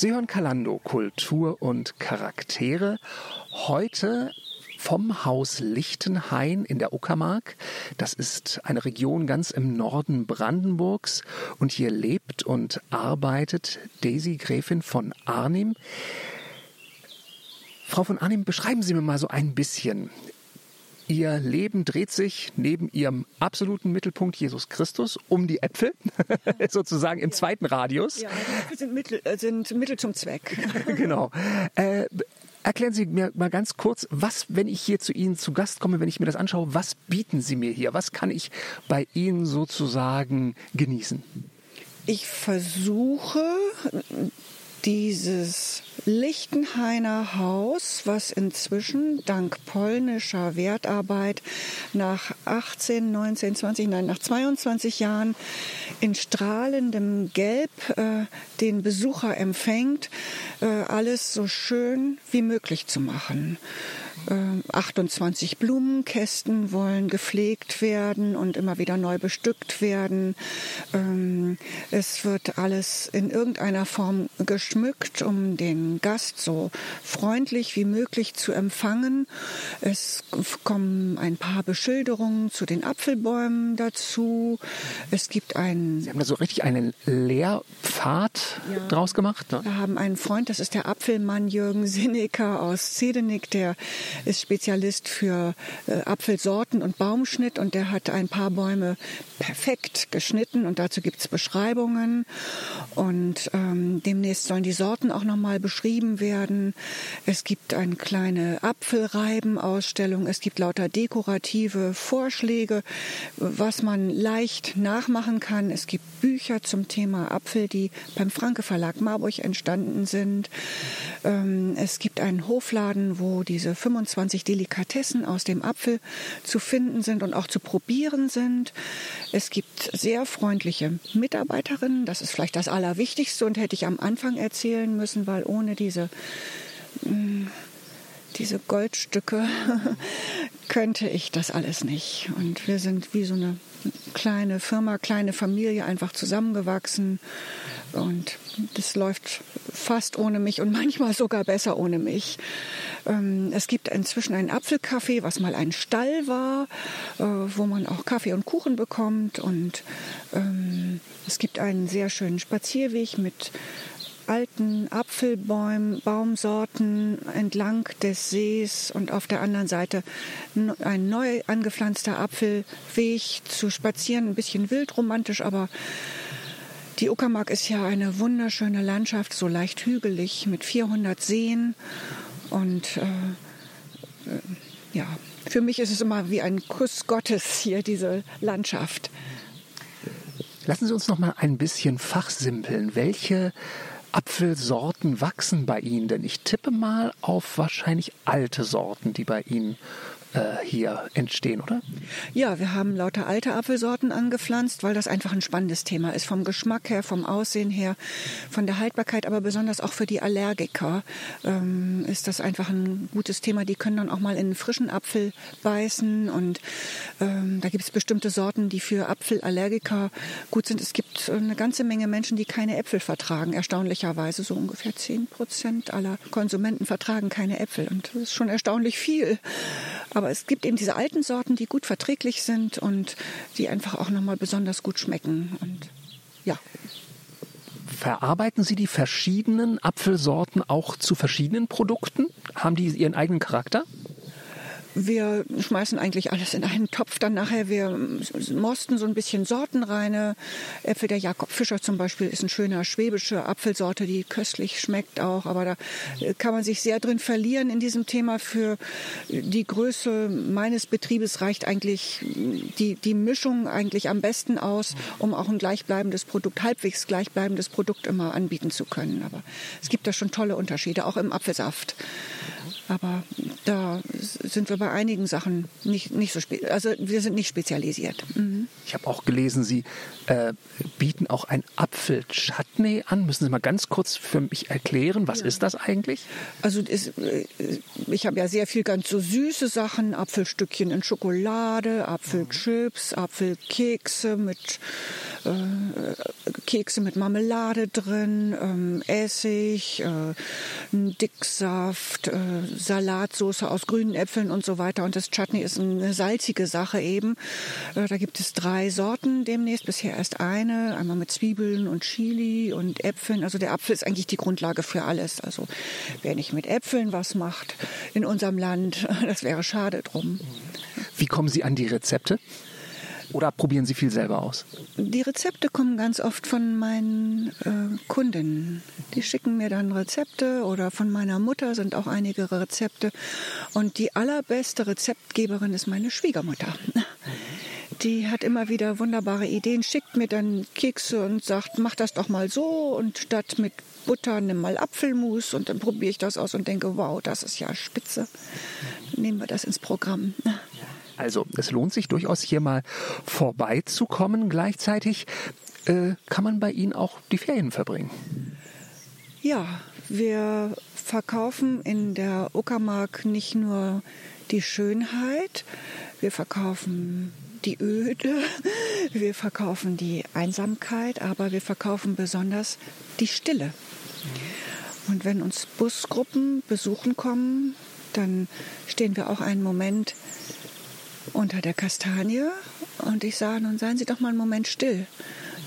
Sie hören Kalando, Kultur und Charaktere. Heute vom Haus Lichtenhain in der Uckermark. Das ist eine Region ganz im Norden Brandenburgs und hier lebt und arbeitet Daisy Gräfin von Arnim. Frau von Arnim, beschreiben Sie mir mal so ein bisschen. Ihr Leben dreht sich neben Ihrem absoluten Mittelpunkt Jesus Christus um die Äpfel, sozusagen im ja. zweiten Radius. Ja, die Äpfel sind Mittel, äh, sind Mittel zum Zweck. genau. Äh, Erklären Sie mir mal ganz kurz, was, wenn ich hier zu Ihnen zu Gast komme, wenn ich mir das anschaue, was bieten Sie mir hier? Was kann ich bei Ihnen sozusagen genießen? Ich versuche dieses Lichtenhainer Haus, was inzwischen dank polnischer Wertarbeit nach 18, 19, 20, nein, nach 22 Jahren in strahlendem Gelb äh, den Besucher empfängt, äh, alles so schön wie möglich zu machen. 28 äh, Blumenkästen wollen gepflegt werden und immer wieder neu bestückt werden. Ähm, es wird alles in irgendeiner Form geschmückt, um den Gast so freundlich wie möglich zu empfangen. Es kommen ein paar Beschilderungen zu den Apfelbäumen dazu. Es gibt einen. Sie haben da so richtig einen Lehrpfad ja, draus gemacht. Ne? Wir haben einen Freund, das ist der Apfelmann Jürgen Sinnecker aus Zedenick, der ist Spezialist für äh, Apfelsorten und Baumschnitt und der hat ein paar Bäume perfekt geschnitten und dazu gibt es Beschreibungen und ähm, demnächst sollen die Sorten auch nochmal beschrieben werden. Es gibt eine kleine Apfelreibenausstellung, es gibt lauter dekorative Vorschläge, was man leicht nachmachen kann. Es gibt Bücher zum Thema Apfel, die beim Franke Verlag Marburg entstanden sind. Ähm, es gibt einen Hofladen, wo diese 25 Delikatessen aus dem Apfel zu finden sind und auch zu probieren sind. Es gibt sehr freundliche Mitarbeiterinnen. Das ist vielleicht das Allerwichtigste und hätte ich am Anfang erzählen müssen, weil ohne diese mm, diese Goldstücke könnte ich das alles nicht. Und wir sind wie so eine kleine Firma, kleine Familie einfach zusammengewachsen. Und das läuft fast ohne mich und manchmal sogar besser ohne mich. Ähm, es gibt inzwischen ein Apfelcafé, was mal ein Stall war, äh, wo man auch Kaffee und Kuchen bekommt. Und ähm, es gibt einen sehr schönen Spazierweg mit alten Apfelbäumen, Baumsorten entlang des Sees und auf der anderen Seite ein neu angepflanzter Apfelweg zu spazieren, ein bisschen wildromantisch, aber die Uckermark ist ja eine wunderschöne Landschaft, so leicht hügelig mit 400 Seen und äh, äh, ja, für mich ist es immer wie ein Kuss Gottes hier, diese Landschaft. Lassen Sie uns noch mal ein bisschen fachsimpeln. Welche Apfelsorten wachsen bei Ihnen? Denn ich tippe mal auf wahrscheinlich alte Sorten, die bei Ihnen äh, hier entstehen, oder? Ja, wir haben lauter alte Apfelsorten angepflanzt, weil das einfach ein spannendes Thema ist. Vom Geschmack her, vom Aussehen her, von der Haltbarkeit, aber besonders auch für die Allergiker ähm, ist das einfach ein gutes Thema. Die können dann auch mal in einen frischen Apfel beißen und ähm, da gibt es bestimmte Sorten, die für Apfelallergiker gut sind. Es gibt eine ganze Menge Menschen, die keine Äpfel vertragen. Erstaunlicherweise so ungefähr 10 Prozent aller Konsumenten vertragen keine Äpfel und das ist schon erstaunlich viel. Es gibt eben diese alten Sorten, die gut verträglich sind und die einfach auch nochmal besonders gut schmecken. Und ja. Verarbeiten Sie die verschiedenen Apfelsorten auch zu verschiedenen Produkten? Haben die ihren eigenen Charakter? Wir schmeißen eigentlich alles in einen Topf dann nachher. Wir mosten so ein bisschen sortenreine Äpfel. Der Jakob Fischer zum Beispiel ist ein schöner schwäbische Apfelsorte, die köstlich schmeckt auch. Aber da kann man sich sehr drin verlieren in diesem Thema. Für die Größe meines Betriebes reicht eigentlich die, die Mischung eigentlich am besten aus, um auch ein gleichbleibendes Produkt, halbwegs gleichbleibendes Produkt immer anbieten zu können. Aber es gibt da schon tolle Unterschiede, auch im Apfelsaft. Aber da sind wir bei einigen Sachen nicht, nicht so, also wir sind nicht spezialisiert. Mhm. Ich habe auch gelesen, Sie äh, bieten auch ein Apfelchutney an. Müssen Sie mal ganz kurz für mich erklären, was ja. ist das eigentlich? Also ist, äh, ich habe ja sehr viel ganz so süße Sachen, Apfelstückchen in Schokolade, Apfelchips, Apfelkekse mit äh, Kekse mit Marmelade drin, ähm, Essig, äh, Dicksaft, äh, Salatsauce aus grünen Äpfeln und so weiter. Und das Chutney ist eine salzige Sache eben. Äh, da gibt es drei Sorten demnächst, bisher erst eine, einmal mit Zwiebeln und Chili und Äpfeln. Also der Apfel ist eigentlich die Grundlage für alles. Also wer nicht mit Äpfeln was macht in unserem Land, das wäre schade drum. Wie kommen Sie an die Rezepte? Oder probieren Sie viel selber aus? Die Rezepte kommen ganz oft von meinen äh, Kundinnen. Die schicken mir dann Rezepte oder von meiner Mutter sind auch einige Rezepte. Und die allerbeste Rezeptgeberin ist meine Schwiegermutter. Die hat immer wieder wunderbare Ideen, schickt mir dann Kekse und sagt, mach das doch mal so und statt mit Butter nimm mal Apfelmus und dann probiere ich das aus und denke, wow, das ist ja spitze. Nehmen wir das ins Programm. Also es lohnt sich durchaus hier mal vorbeizukommen. Gleichzeitig äh, kann man bei Ihnen auch die Ferien verbringen. Ja, wir verkaufen in der Uckermark nicht nur die Schönheit, wir verkaufen die Öde, wir verkaufen die Einsamkeit, aber wir verkaufen besonders die Stille. Und wenn uns Busgruppen besuchen kommen, dann stehen wir auch einen Moment unter der Kastanie und ich sage, nun seien Sie doch mal einen Moment still.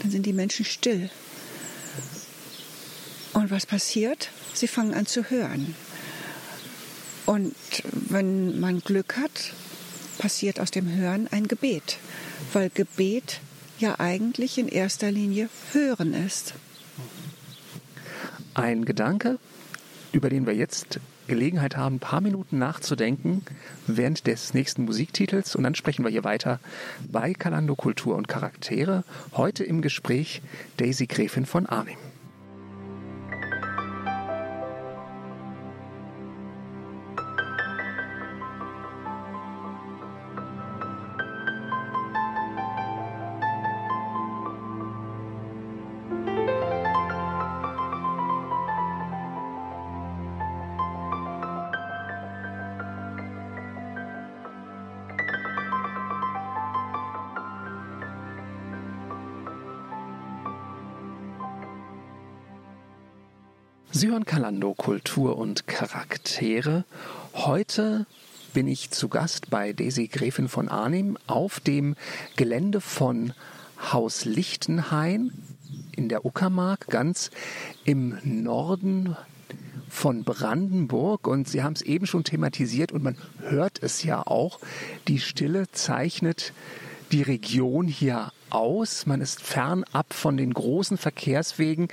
Dann sind die Menschen still. Und was passiert? Sie fangen an zu hören. Und wenn man Glück hat, passiert aus dem Hören ein Gebet, weil Gebet ja eigentlich in erster Linie Hören ist. Ein Gedanke, über den wir jetzt Gelegenheit haben, ein paar Minuten nachzudenken während des nächsten Musiktitels und dann sprechen wir hier weiter bei Kalando Kultur und Charaktere. Heute im Gespräch Daisy Gräfin von Arnim. Kalando Kultur und Charaktere. Heute bin ich zu Gast bei Daisy Gräfin von Arnim auf dem Gelände von Haus Lichtenhain in der Uckermark, ganz im Norden von Brandenburg. Und Sie haben es eben schon thematisiert und man hört es ja auch. Die Stille zeichnet die Region hier aus. Man ist fernab von den großen Verkehrswegen.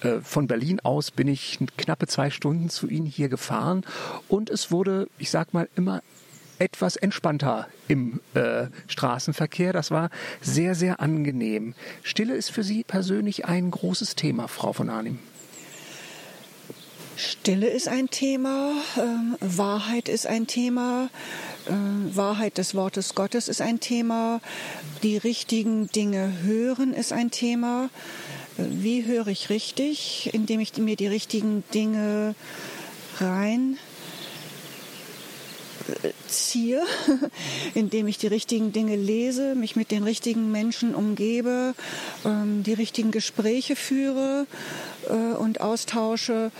Äh, von Berlin aus bin ich knappe zwei Stunden zu Ihnen hier gefahren und es wurde, ich sag mal, immer etwas entspannter im äh, Straßenverkehr. Das war sehr, sehr angenehm. Stille ist für Sie persönlich ein großes Thema, Frau von Arnim. Stille ist ein Thema, äh, Wahrheit ist ein Thema, äh, Wahrheit des Wortes Gottes ist ein Thema, die richtigen Dinge hören ist ein Thema. Wie höre ich richtig? Indem ich mir die richtigen Dinge rein ziehe, indem ich die richtigen Dinge lese, mich mit den richtigen Menschen umgebe, ähm, die richtigen Gespräche führe äh, und austausche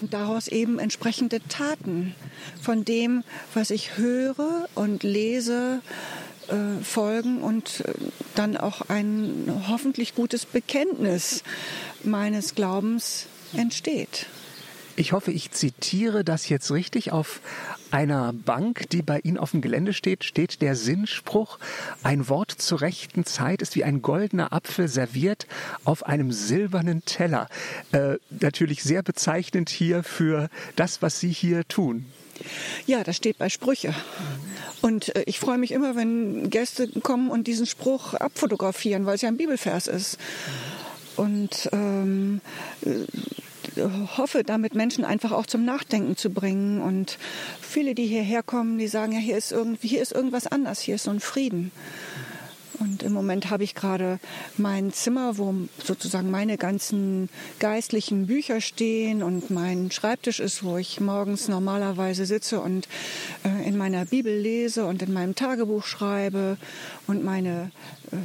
und daraus eben entsprechende Taten von dem, was ich höre und lese, äh, folgen und äh, dann auch ein hoffentlich gutes Bekenntnis meines Glaubens entsteht. Ich hoffe, ich zitiere das jetzt richtig. Auf einer Bank, die bei Ihnen auf dem Gelände steht, steht der Sinnspruch, ein Wort zur rechten Zeit ist wie ein goldener Apfel serviert auf einem silbernen Teller. Äh, natürlich sehr bezeichnend hier für das, was Sie hier tun. Ja, das steht bei Sprüche. Und äh, ich freue mich immer, wenn Gäste kommen und diesen Spruch abfotografieren, weil es ja ein Bibelvers ist. Und ähm, hoffe, damit Menschen einfach auch zum Nachdenken zu bringen. Und viele, die hierher kommen, die sagen, ja, hier ist irgendwie, hier ist irgendwas anders, hier ist so ein Frieden. Und im Moment habe ich gerade mein Zimmer, wo sozusagen meine ganzen geistlichen Bücher stehen und mein Schreibtisch ist, wo ich morgens normalerweise sitze und äh, in meiner Bibel lese und in meinem Tagebuch schreibe und meine, äh,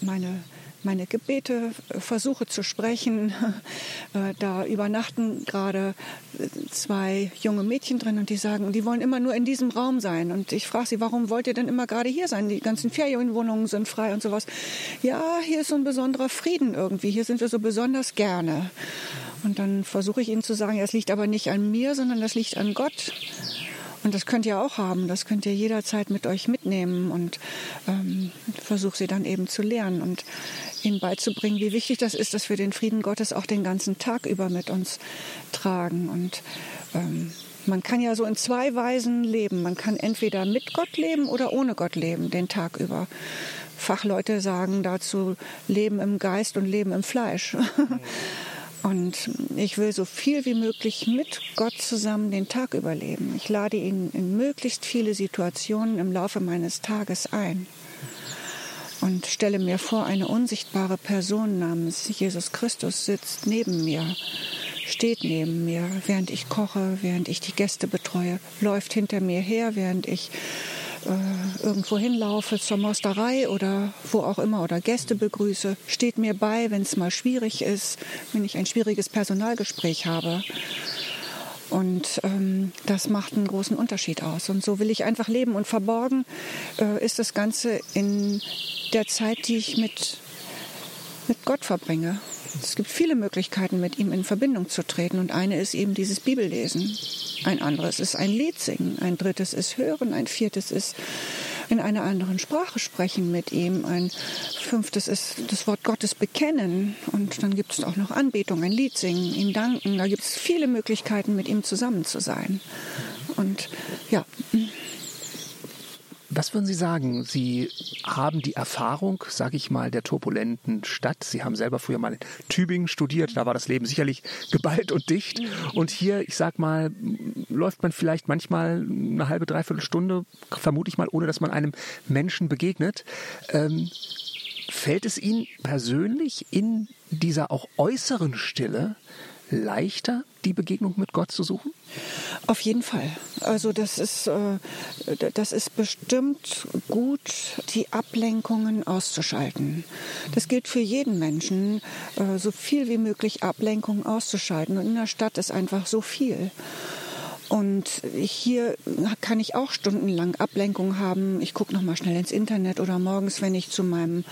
meine meine Gebete versuche zu sprechen. Äh, da übernachten gerade zwei junge Mädchen drin und die sagen, die wollen immer nur in diesem Raum sein. Und ich frage sie, warum wollt ihr denn immer gerade hier sein? Die ganzen Ferienwohnungen sind frei und sowas. Ja, hier ist so ein besonderer Frieden irgendwie. Hier sind wir so besonders gerne. Und dann versuche ich ihnen zu sagen, ja, es liegt aber nicht an mir, sondern das liegt an Gott. Und das könnt ihr auch haben, das könnt ihr jederzeit mit euch mitnehmen und ähm, versuche sie dann eben zu lernen und ihnen beizubringen, wie wichtig das ist, dass wir den Frieden Gottes auch den ganzen Tag über mit uns tragen. Und ähm, man kann ja so in zwei Weisen leben. Man kann entweder mit Gott leben oder ohne Gott leben, den Tag über. Fachleute sagen dazu Leben im Geist und Leben im Fleisch. Und ich will so viel wie möglich mit Gott zusammen den Tag überleben. Ich lade ihn in möglichst viele Situationen im Laufe meines Tages ein und stelle mir vor, eine unsichtbare Person namens Jesus Christus sitzt neben mir, steht neben mir, während ich koche, während ich die Gäste betreue, läuft hinter mir her, während ich äh, irgendwo hinlaufe zur Mosterei oder wo auch immer oder Gäste begrüße, steht mir bei, wenn es mal schwierig ist, wenn ich ein schwieriges Personalgespräch habe. Und ähm, das macht einen großen Unterschied aus. Und so will ich einfach leben. Und verborgen äh, ist das Ganze in der Zeit, die ich mit, mit Gott verbringe. Es gibt viele Möglichkeiten, mit ihm in Verbindung zu treten. Und eine ist eben dieses Bibellesen. Ein anderes ist ein Lied singen. Ein drittes ist hören. Ein viertes ist in einer anderen Sprache sprechen mit ihm. Ein fünftes ist das Wort Gottes bekennen. Und dann gibt es auch noch Anbetung, ein Lied singen, ihm danken. Da gibt es viele Möglichkeiten, mit ihm zusammen zu sein. Und ja. Was würden Sie sagen? Sie haben die Erfahrung, sage ich mal, der turbulenten Stadt. Sie haben selber früher mal in Tübingen studiert. Da war das Leben sicherlich geballt und dicht. Und hier, ich sag mal, läuft man vielleicht manchmal eine halbe, dreiviertel Stunde, vermute ich mal, ohne dass man einem Menschen begegnet. Ähm, fällt es Ihnen persönlich in dieser auch äußeren Stille leichter, die Begegnung mit Gott zu suchen? Auf jeden Fall. Also das ist, äh, das ist bestimmt gut, die Ablenkungen auszuschalten. Das gilt für jeden Menschen, äh, so viel wie möglich Ablenkungen auszuschalten. Und in der Stadt ist einfach so viel. Und hier kann ich auch stundenlang Ablenkung haben. Ich gucke noch mal schnell ins Internet oder morgens, wenn ich zu meinem,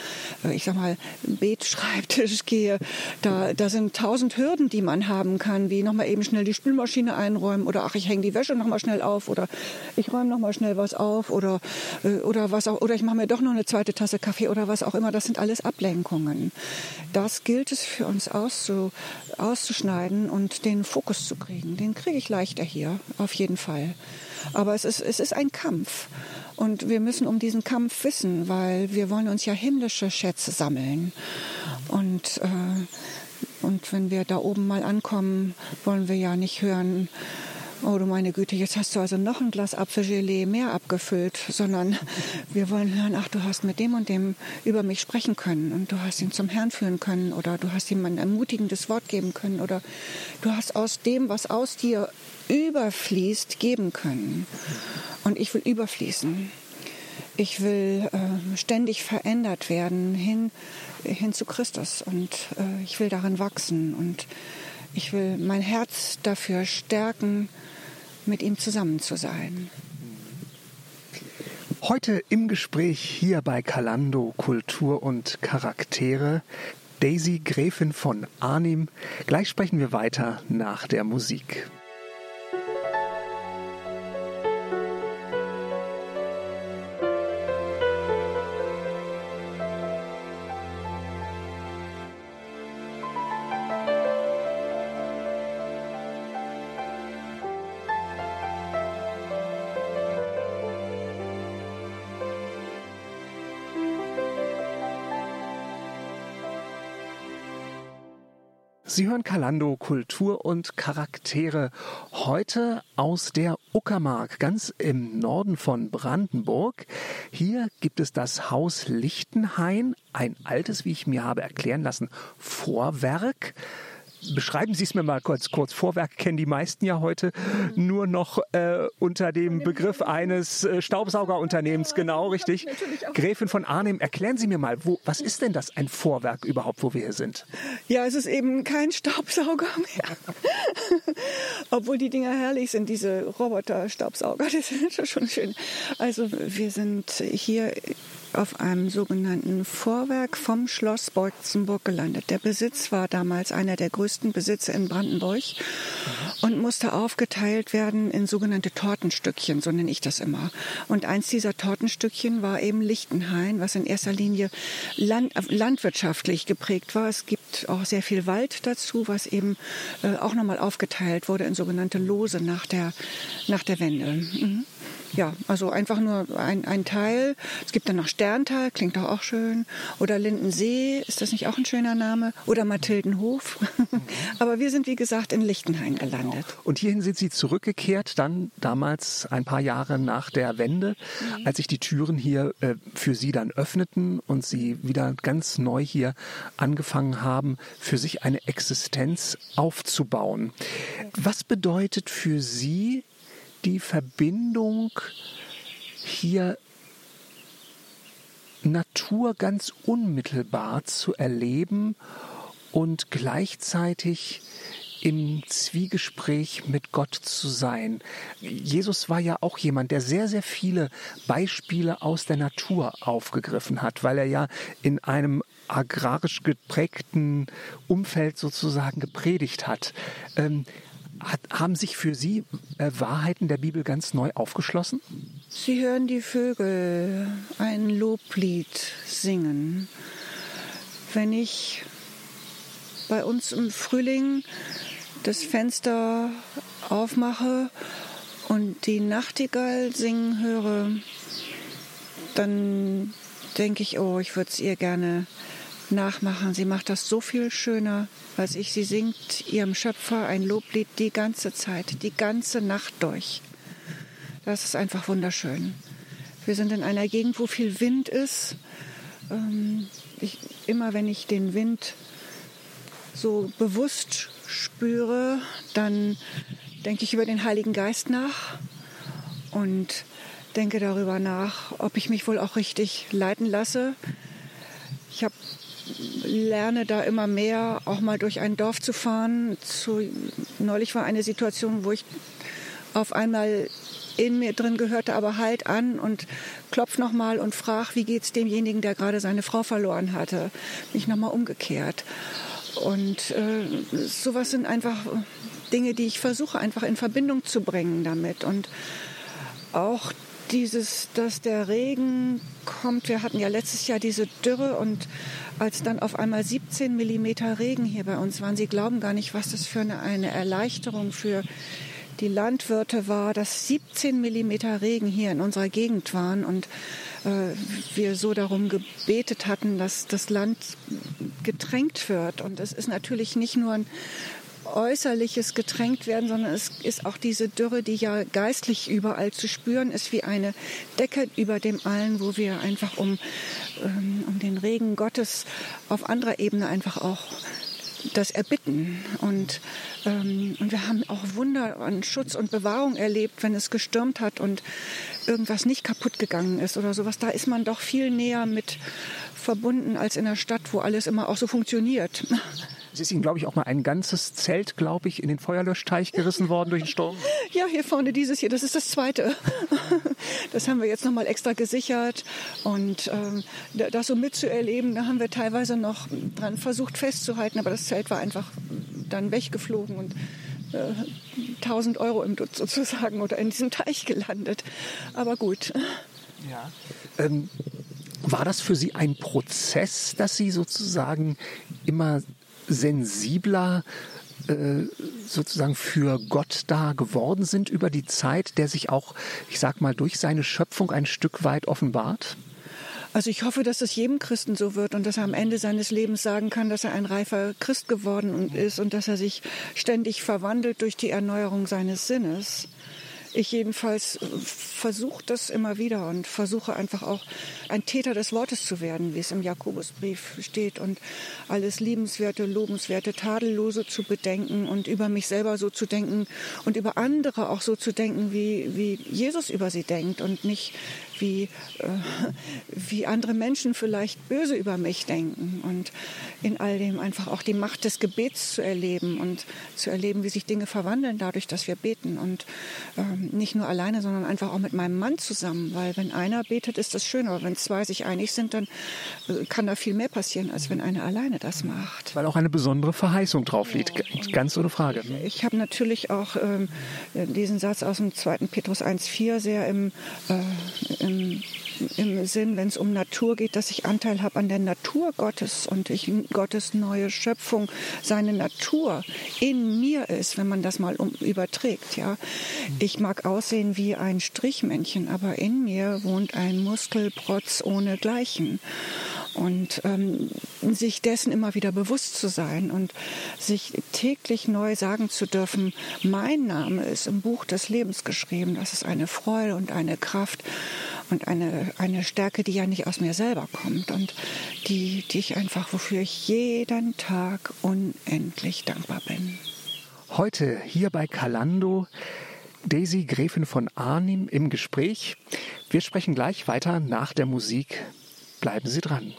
äh, ich sag mal, Betschreibtisch gehe, da, da sind tausend Hürden, die man haben kann, wie noch mal eben schnell die Spülmaschine einräumen oder ach, ich hänge die Wäsche noch mal schnell auf oder ich räume noch mal schnell was auf oder äh, oder was auch oder ich mache mir doch noch eine zweite Tasse Kaffee oder was auch immer. Das sind alles Ablenkungen. Das gilt es für uns auszu, auszuschneiden und den Fokus zu kriegen. Den kriege ich leichter hier auf jeden Fall. Aber es ist, es ist ein Kampf. Und wir müssen um diesen Kampf wissen, weil wir wollen uns ja himmlische Schätze sammeln. Und äh, Und wenn wir da oben mal ankommen, wollen wir ja nicht hören, oh du meine Güte, jetzt hast du also noch ein Glas Apfelgelee mehr abgefüllt, sondern wir wollen hören, ach, du hast mit dem und dem über mich sprechen können und du hast ihn zum Herrn führen können oder du hast ihm ein ermutigendes Wort geben können oder du hast aus dem, was aus dir überfließt, geben können. Und ich will überfließen. Ich will äh, ständig verändert werden hin, hin zu Christus und äh, ich will darin wachsen und ich will mein Herz dafür stärken, mit ihm zusammen zu sein. Heute im Gespräch hier bei Kalando Kultur und Charaktere Daisy Gräfin von Arnim. Gleich sprechen wir weiter nach der Musik. Sie hören Kalando Kultur und Charaktere heute aus der Uckermark, ganz im Norden von Brandenburg. Hier gibt es das Haus Lichtenhain, ein altes, wie ich mir habe erklären lassen, Vorwerk. Beschreiben Sie es mir mal kurz. Kurz Vorwerk kennen die meisten ja heute nur noch äh, unter dem Begriff eines äh, Staubsaugerunternehmens. Genau, richtig. Gräfin von Arnim, erklären Sie mir mal, wo, was ist denn das ein Vorwerk überhaupt, wo wir hier sind? Ja, es ist eben kein Staubsauger mehr. Obwohl die Dinger herrlich sind, diese Roboter-Staubsauger, die sind schon schön. Also wir sind hier auf einem sogenannten Vorwerk vom Schloss Beutzenburg gelandet. Der Besitz war damals einer der größten Besitze in Brandenburg und musste aufgeteilt werden in sogenannte Tortenstückchen, so nenne ich das immer. Und eins dieser Tortenstückchen war eben Lichtenhain, was in erster Linie land, landwirtschaftlich geprägt war. Es gibt auch sehr viel Wald dazu, was eben äh, auch nochmal aufgeteilt wurde in sogenannte Lose nach der, nach der Wende. Mhm. Ja, also einfach nur ein, ein Teil. Es gibt dann noch Sterntal, klingt doch auch schön. Oder Lindensee, ist das nicht auch ein schöner Name? Oder Mathildenhof. Aber wir sind, wie gesagt, in Lichtenhain gelandet. Und hierhin sind Sie zurückgekehrt, dann damals ein paar Jahre nach der Wende, mhm. als sich die Türen hier äh, für Sie dann öffneten und Sie wieder ganz neu hier angefangen haben, für sich eine Existenz aufzubauen. Was bedeutet für Sie die Verbindung hier Natur ganz unmittelbar zu erleben und gleichzeitig im Zwiegespräch mit Gott zu sein. Jesus war ja auch jemand, der sehr, sehr viele Beispiele aus der Natur aufgegriffen hat, weil er ja in einem agrarisch geprägten Umfeld sozusagen gepredigt hat. Hat, haben sich für Sie äh, Wahrheiten der Bibel ganz neu aufgeschlossen? Sie hören die Vögel ein Loblied singen. Wenn ich bei uns im Frühling das Fenster aufmache und die Nachtigall singen höre, dann denke ich, oh, ich würde es ihr gerne nachmachen. Sie macht das so viel schöner als ich. Sie singt ihrem Schöpfer ein Loblied die ganze Zeit, die ganze Nacht durch. Das ist einfach wunderschön. Wir sind in einer Gegend, wo viel Wind ist. Ähm, ich, immer wenn ich den Wind so bewusst spüre, dann denke ich über den Heiligen Geist nach und denke darüber nach, ob ich mich wohl auch richtig leiten lasse. Ich habe lerne da immer mehr, auch mal durch ein Dorf zu fahren. Zu, neulich war eine Situation, wo ich auf einmal in mir drin gehörte, aber halt an und klopf nochmal und frag, wie geht's demjenigen, der gerade seine Frau verloren hatte. Bin ich nochmal umgekehrt. Und äh, sowas sind einfach Dinge, die ich versuche einfach in Verbindung zu bringen damit. Und auch dieses, dass der Regen kommt. Wir hatten ja letztes Jahr diese Dürre und als dann auf einmal 17 Millimeter Regen hier bei uns waren, Sie glauben gar nicht, was das für eine, eine Erleichterung für die Landwirte war, dass 17 Millimeter Regen hier in unserer Gegend waren und äh, wir so darum gebetet hatten, dass das Land getränkt wird. Und es ist natürlich nicht nur ein äußerliches getränkt werden, sondern es ist auch diese Dürre, die ja geistlich überall zu spüren ist, wie eine Decke über dem Allen, wo wir einfach um, ähm, um den Regen Gottes auf anderer Ebene einfach auch das erbitten. Und, ähm, und wir haben auch Wunder an Schutz und Bewahrung erlebt, wenn es gestürmt hat und irgendwas nicht kaputt gegangen ist oder sowas. Da ist man doch viel näher mit verbunden als in der Stadt, wo alles immer auch so funktioniert. Es ist Ihnen, glaube ich, auch mal ein ganzes Zelt, glaube ich, in den Feuerlöschteich gerissen worden durch den Sturm. Ja, hier vorne dieses hier, das ist das zweite. Das haben wir jetzt nochmal extra gesichert. Und ähm, das so mitzuerleben, da haben wir teilweise noch dran versucht festzuhalten, aber das Zelt war einfach dann weggeflogen und äh, 1000 Euro im Dutz sozusagen oder in diesem Teich gelandet. Aber gut. Ja. Ähm, war das für Sie ein Prozess, dass Sie sozusagen immer sensibler äh, sozusagen für Gott da geworden sind über die Zeit, der sich auch, ich sag mal, durch seine Schöpfung ein Stück weit offenbart? Also ich hoffe, dass es jedem Christen so wird und dass er am Ende seines Lebens sagen kann, dass er ein reifer Christ geworden ist und dass er sich ständig verwandelt durch die Erneuerung seines Sinnes. Ich jedenfalls äh, versuche das immer wieder und versuche einfach auch ein Täter des Wortes zu werden, wie es im Jakobusbrief steht und alles Liebenswerte, Lobenswerte, Tadellose zu bedenken und über mich selber so zu denken und über andere auch so zu denken, wie, wie Jesus über sie denkt und nicht wie, äh, wie andere Menschen vielleicht böse über mich denken und in all dem einfach auch die Macht des Gebets zu erleben und zu erleben, wie sich Dinge verwandeln dadurch, dass wir beten und ähm, nicht nur alleine, sondern einfach auch mit meinem Mann zusammen, weil wenn einer betet, ist das schön, aber wenn zwei sich einig sind, dann äh, kann da viel mehr passieren, als wenn einer alleine das macht. Weil auch eine besondere Verheißung drauf liegt, ganz ohne Frage. Ich habe natürlich auch ähm, diesen Satz aus dem 2. Petrus 1,4 sehr im, äh, im im Sinn, wenn es um Natur geht, dass ich Anteil habe an der Natur Gottes und ich Gottes neue Schöpfung, seine Natur in mir ist, wenn man das mal um, überträgt. Ja, ich mag aussehen wie ein Strichmännchen, aber in mir wohnt ein Muskelprotz ohnegleichen und ähm, sich dessen immer wieder bewusst zu sein und sich täglich neu sagen zu dürfen, mein Name ist im Buch des Lebens geschrieben. Das ist eine Freude und eine Kraft und eine, eine Stärke, die ja nicht aus mir selber kommt und die, die ich einfach, wofür ich jeden Tag unendlich dankbar bin. Heute hier bei Kalando Daisy Gräfin von Arnim im Gespräch. Wir sprechen gleich weiter nach der Musik. Bleiben Sie dran.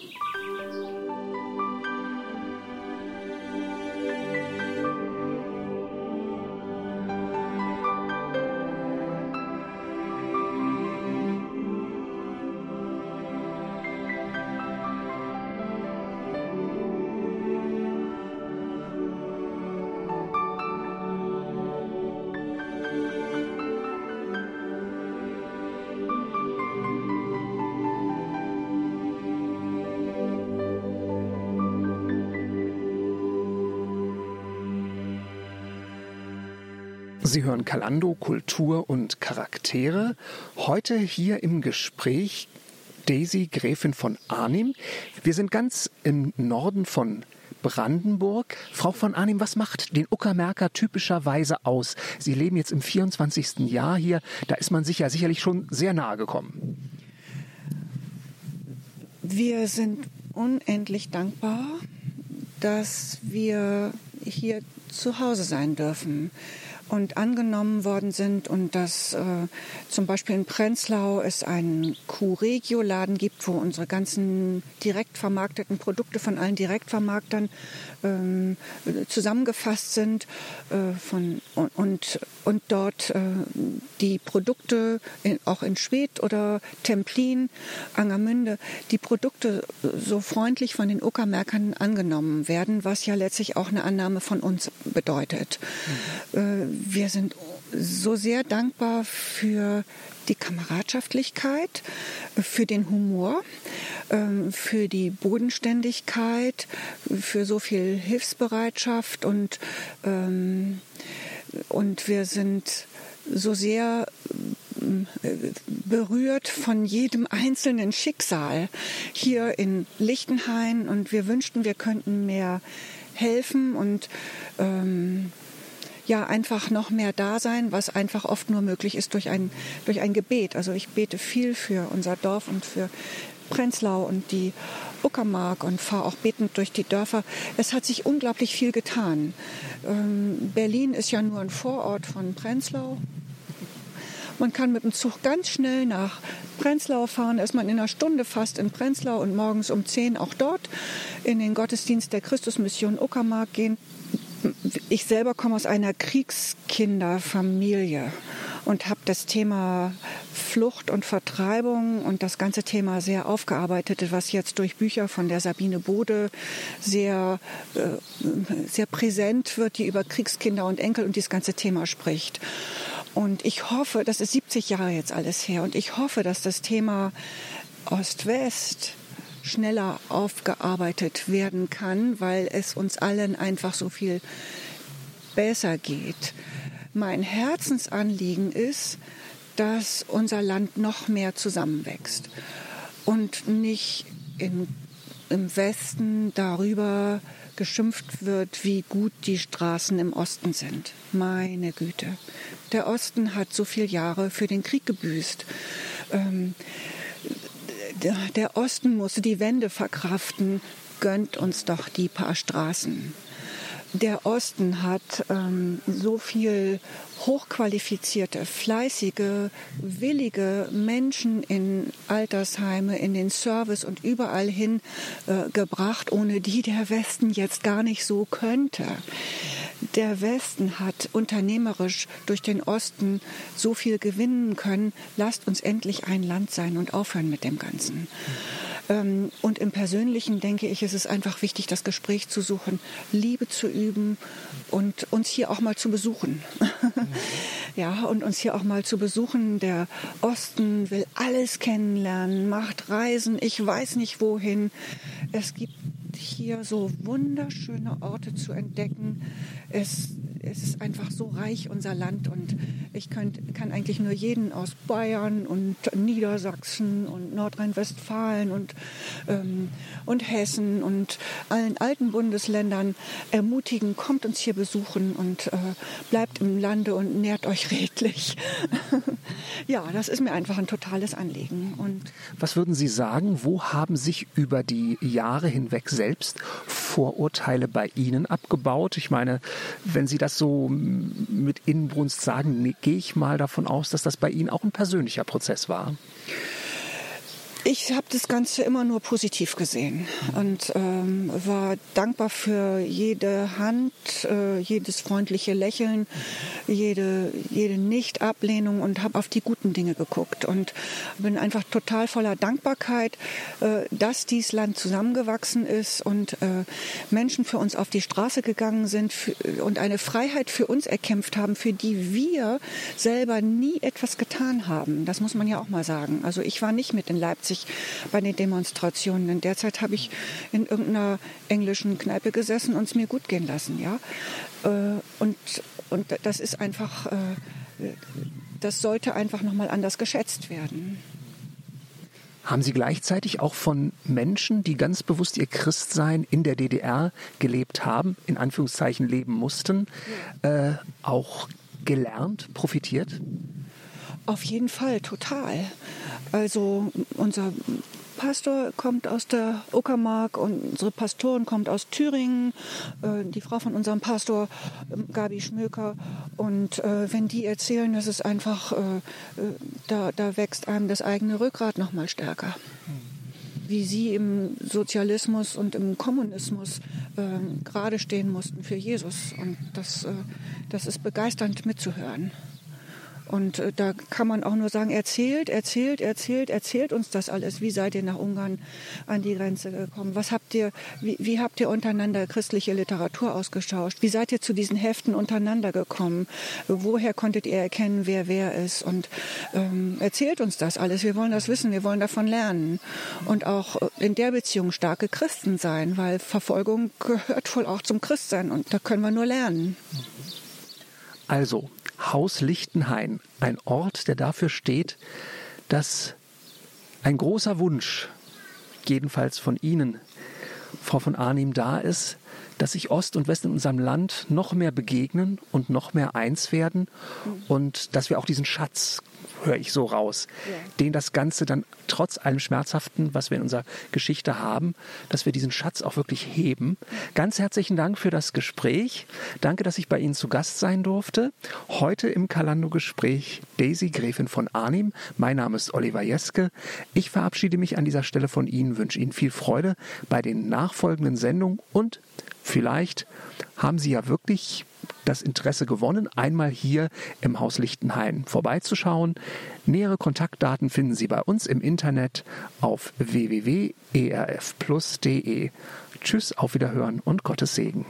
Sie hören Kalando Kultur und Charaktere. Heute hier im Gespräch Daisy Gräfin von Arnim. Wir sind ganz im Norden von Brandenburg. Frau von Arnim, was macht den Uckermärker typischerweise aus? Sie leben jetzt im 24. Jahr hier. Da ist man sich ja sicherlich schon sehr nahe gekommen. Wir sind unendlich dankbar, dass wir hier zu Hause sein dürfen und angenommen worden sind und dass äh, zum Beispiel in Prenzlau es einen Q-Regio-Laden gibt, wo unsere ganzen direkt vermarkteten Produkte von allen Direktvermarktern ähm, zusammengefasst sind äh, von, und, und, und dort äh, die Produkte in, auch in Schwedt oder Templin, Angermünde, die Produkte so freundlich von den Uckermärkern angenommen werden, was ja letztlich auch eine Annahme von uns bedeutet. Mhm. Wir sind so sehr dankbar für die Kameradschaftlichkeit, für den Humor, ähm, für die Bodenständigkeit, für so viel Hilfsbereitschaft und ähm, und wir sind so sehr äh, berührt von jedem einzelnen Schicksal hier in Lichtenhain. Und wir wünschten, wir könnten mehr helfen und ähm, ja einfach noch mehr da sein, was einfach oft nur möglich ist durch ein, durch ein Gebet. Also ich bete viel für unser Dorf und für Prenzlau und die Uckermark und fahre auch betend durch die Dörfer. Es hat sich unglaublich viel getan. Ähm, Berlin ist ja nur ein Vorort von Prenzlau. Man kann mit dem Zug ganz schnell nach Prenzlau fahren, ist man in einer Stunde fast in Prenzlau und morgens um 10 auch dort in den Gottesdienst der Christusmission Uckermark gehen. Ich selber komme aus einer Kriegskinderfamilie und habe das Thema Flucht und Vertreibung und das ganze Thema sehr aufgearbeitet, was jetzt durch Bücher von der Sabine Bode sehr, äh, sehr präsent wird, die über Kriegskinder und Enkel und dieses ganze Thema spricht. Und ich hoffe, das ist 70 Jahre jetzt alles her, und ich hoffe, dass das Thema Ost-West schneller aufgearbeitet werden kann, weil es uns allen einfach so viel besser geht mein Herzensanliegen ist, dass unser Land noch mehr zusammenwächst und nicht in, im Westen darüber geschimpft wird, wie gut die Straßen im Osten sind. Meine Güte. Der Osten hat so viele Jahre für den Krieg gebüßt. Ähm, der, Osten musste die Wende verkraften. Gönnt uns doch die paar Straßen der Osten hat ähm, so viel hochqualifizierte, fleißige, willige Menschen in Altersheime, in den Service und überall hin äh, gebracht, ohne die der Westen jetzt gar nicht so könnte. Der Westen hat unternehmerisch durch den Osten so viel gewinnen können. Lasst uns endlich ein Land sein und aufhören mit dem Ganzen. Ähm, und im Persönlichen denke ich, es ist einfach wichtig, das Gespräch zu suchen, Liebe zu üben und uns hier auch mal zu besuchen. ja, und uns hier auch mal zu besuchen. Der Osten will alles kennenlernen, macht Reisen, ich weiß nicht wohin. Es gibt hier so wunderschöne Orte zu entdecken. Es es ist einfach so reich, unser Land. Und ich könnt, kann eigentlich nur jeden aus Bayern und Niedersachsen und Nordrhein-Westfalen und, ähm, und Hessen und allen alten Bundesländern ermutigen, kommt uns hier besuchen und äh, bleibt im Lande und nährt euch redlich. ja, das ist mir einfach ein totales Anliegen. Und Was würden Sie sagen, wo haben sich über die Jahre hinweg selbst Vorurteile bei Ihnen abgebaut? Ich meine, wenn Sie das so mit Inbrunst sagen, gehe ich mal davon aus, dass das bei Ihnen auch ein persönlicher Prozess war. Ich habe das Ganze immer nur positiv gesehen und ähm, war dankbar für jede Hand, äh, jedes freundliche Lächeln, jede, jede Nicht-Ablehnung und habe auf die guten Dinge geguckt und bin einfach total voller Dankbarkeit, äh, dass dieses Land zusammengewachsen ist und äh, Menschen für uns auf die Straße gegangen sind für, und eine Freiheit für uns erkämpft haben, für die wir selber nie etwas getan haben. Das muss man ja auch mal sagen. Also ich war nicht mit in Leipzig Leipzig bei den Demonstrationen. In der Zeit habe ich in irgendeiner englischen Kneipe gesessen und es mir gut gehen lassen. Ja? Äh, und, und das ist einfach, äh, das sollte einfach nochmal anders geschätzt werden. Haben Sie gleichzeitig auch von Menschen, die ganz bewusst ihr Christsein in der DDR gelebt haben, in Anführungszeichen leben mussten, äh, auch gelernt, profitiert? Auf jeden Fall, total. Also unser Pastor kommt aus der Uckermark und unsere Pastorin kommt aus Thüringen, äh, die Frau von unserem Pastor ähm, Gabi Schmöker. Und äh, wenn die erzählen, das ist einfach, äh, da, da wächst einem das eigene Rückgrat noch mal stärker. Wie sie im Sozialismus und im Kommunismus gerade stehen mussten für Jesus. Und das, das ist begeisternd mitzuhören. Und äh, da kann man auch nur sagen, erzählt, erzählt, erzählt, erzählt uns das alles. Wie seid ihr nach Ungarn an die Grenze gekommen? Was habt ihr, wie, wie habt ihr untereinander christliche Literatur ausgetauscht? Wie seid ihr zu diesen Heften untereinander gekommen? Woher konntet ihr erkennen, wer wer ist? Und ähm, erzählt uns das alles. Wir wollen das wissen, wir wollen davon lernen. Und auch äh, in der Beziehung starke Christen sein, weil Verfolgung gehört wohl auch zum Christsein und da können wir nur lernen. Also, Haus Lichtenhain, ein Ort, der dafür steht, dass ein großer Wunsch, jedenfalls von Ihnen, Frau von Arnim, da ist, dass sich Ost und West in unserem Land noch mehr begegnen und noch mehr eins werden und dass wir auch diesen Schatz höre ich so raus, ja. den das Ganze dann trotz allem Schmerzhaften, was wir in unserer Geschichte haben, dass wir diesen Schatz auch wirklich heben. Ganz herzlichen Dank für das Gespräch. Danke, dass ich bei Ihnen zu Gast sein durfte. Heute im Kalando-Gespräch Daisy Gräfin von Arnim. Mein Name ist Oliver Jeske. Ich verabschiede mich an dieser Stelle von Ihnen, wünsche Ihnen viel Freude bei den nachfolgenden Sendungen und vielleicht haben Sie ja wirklich das Interesse gewonnen, einmal hier im Haus Lichtenhain vorbeizuschauen. Nähere Kontaktdaten finden Sie bei uns im Internet auf www.erfplus.de. Tschüss, auf Wiederhören und Gottes Segen.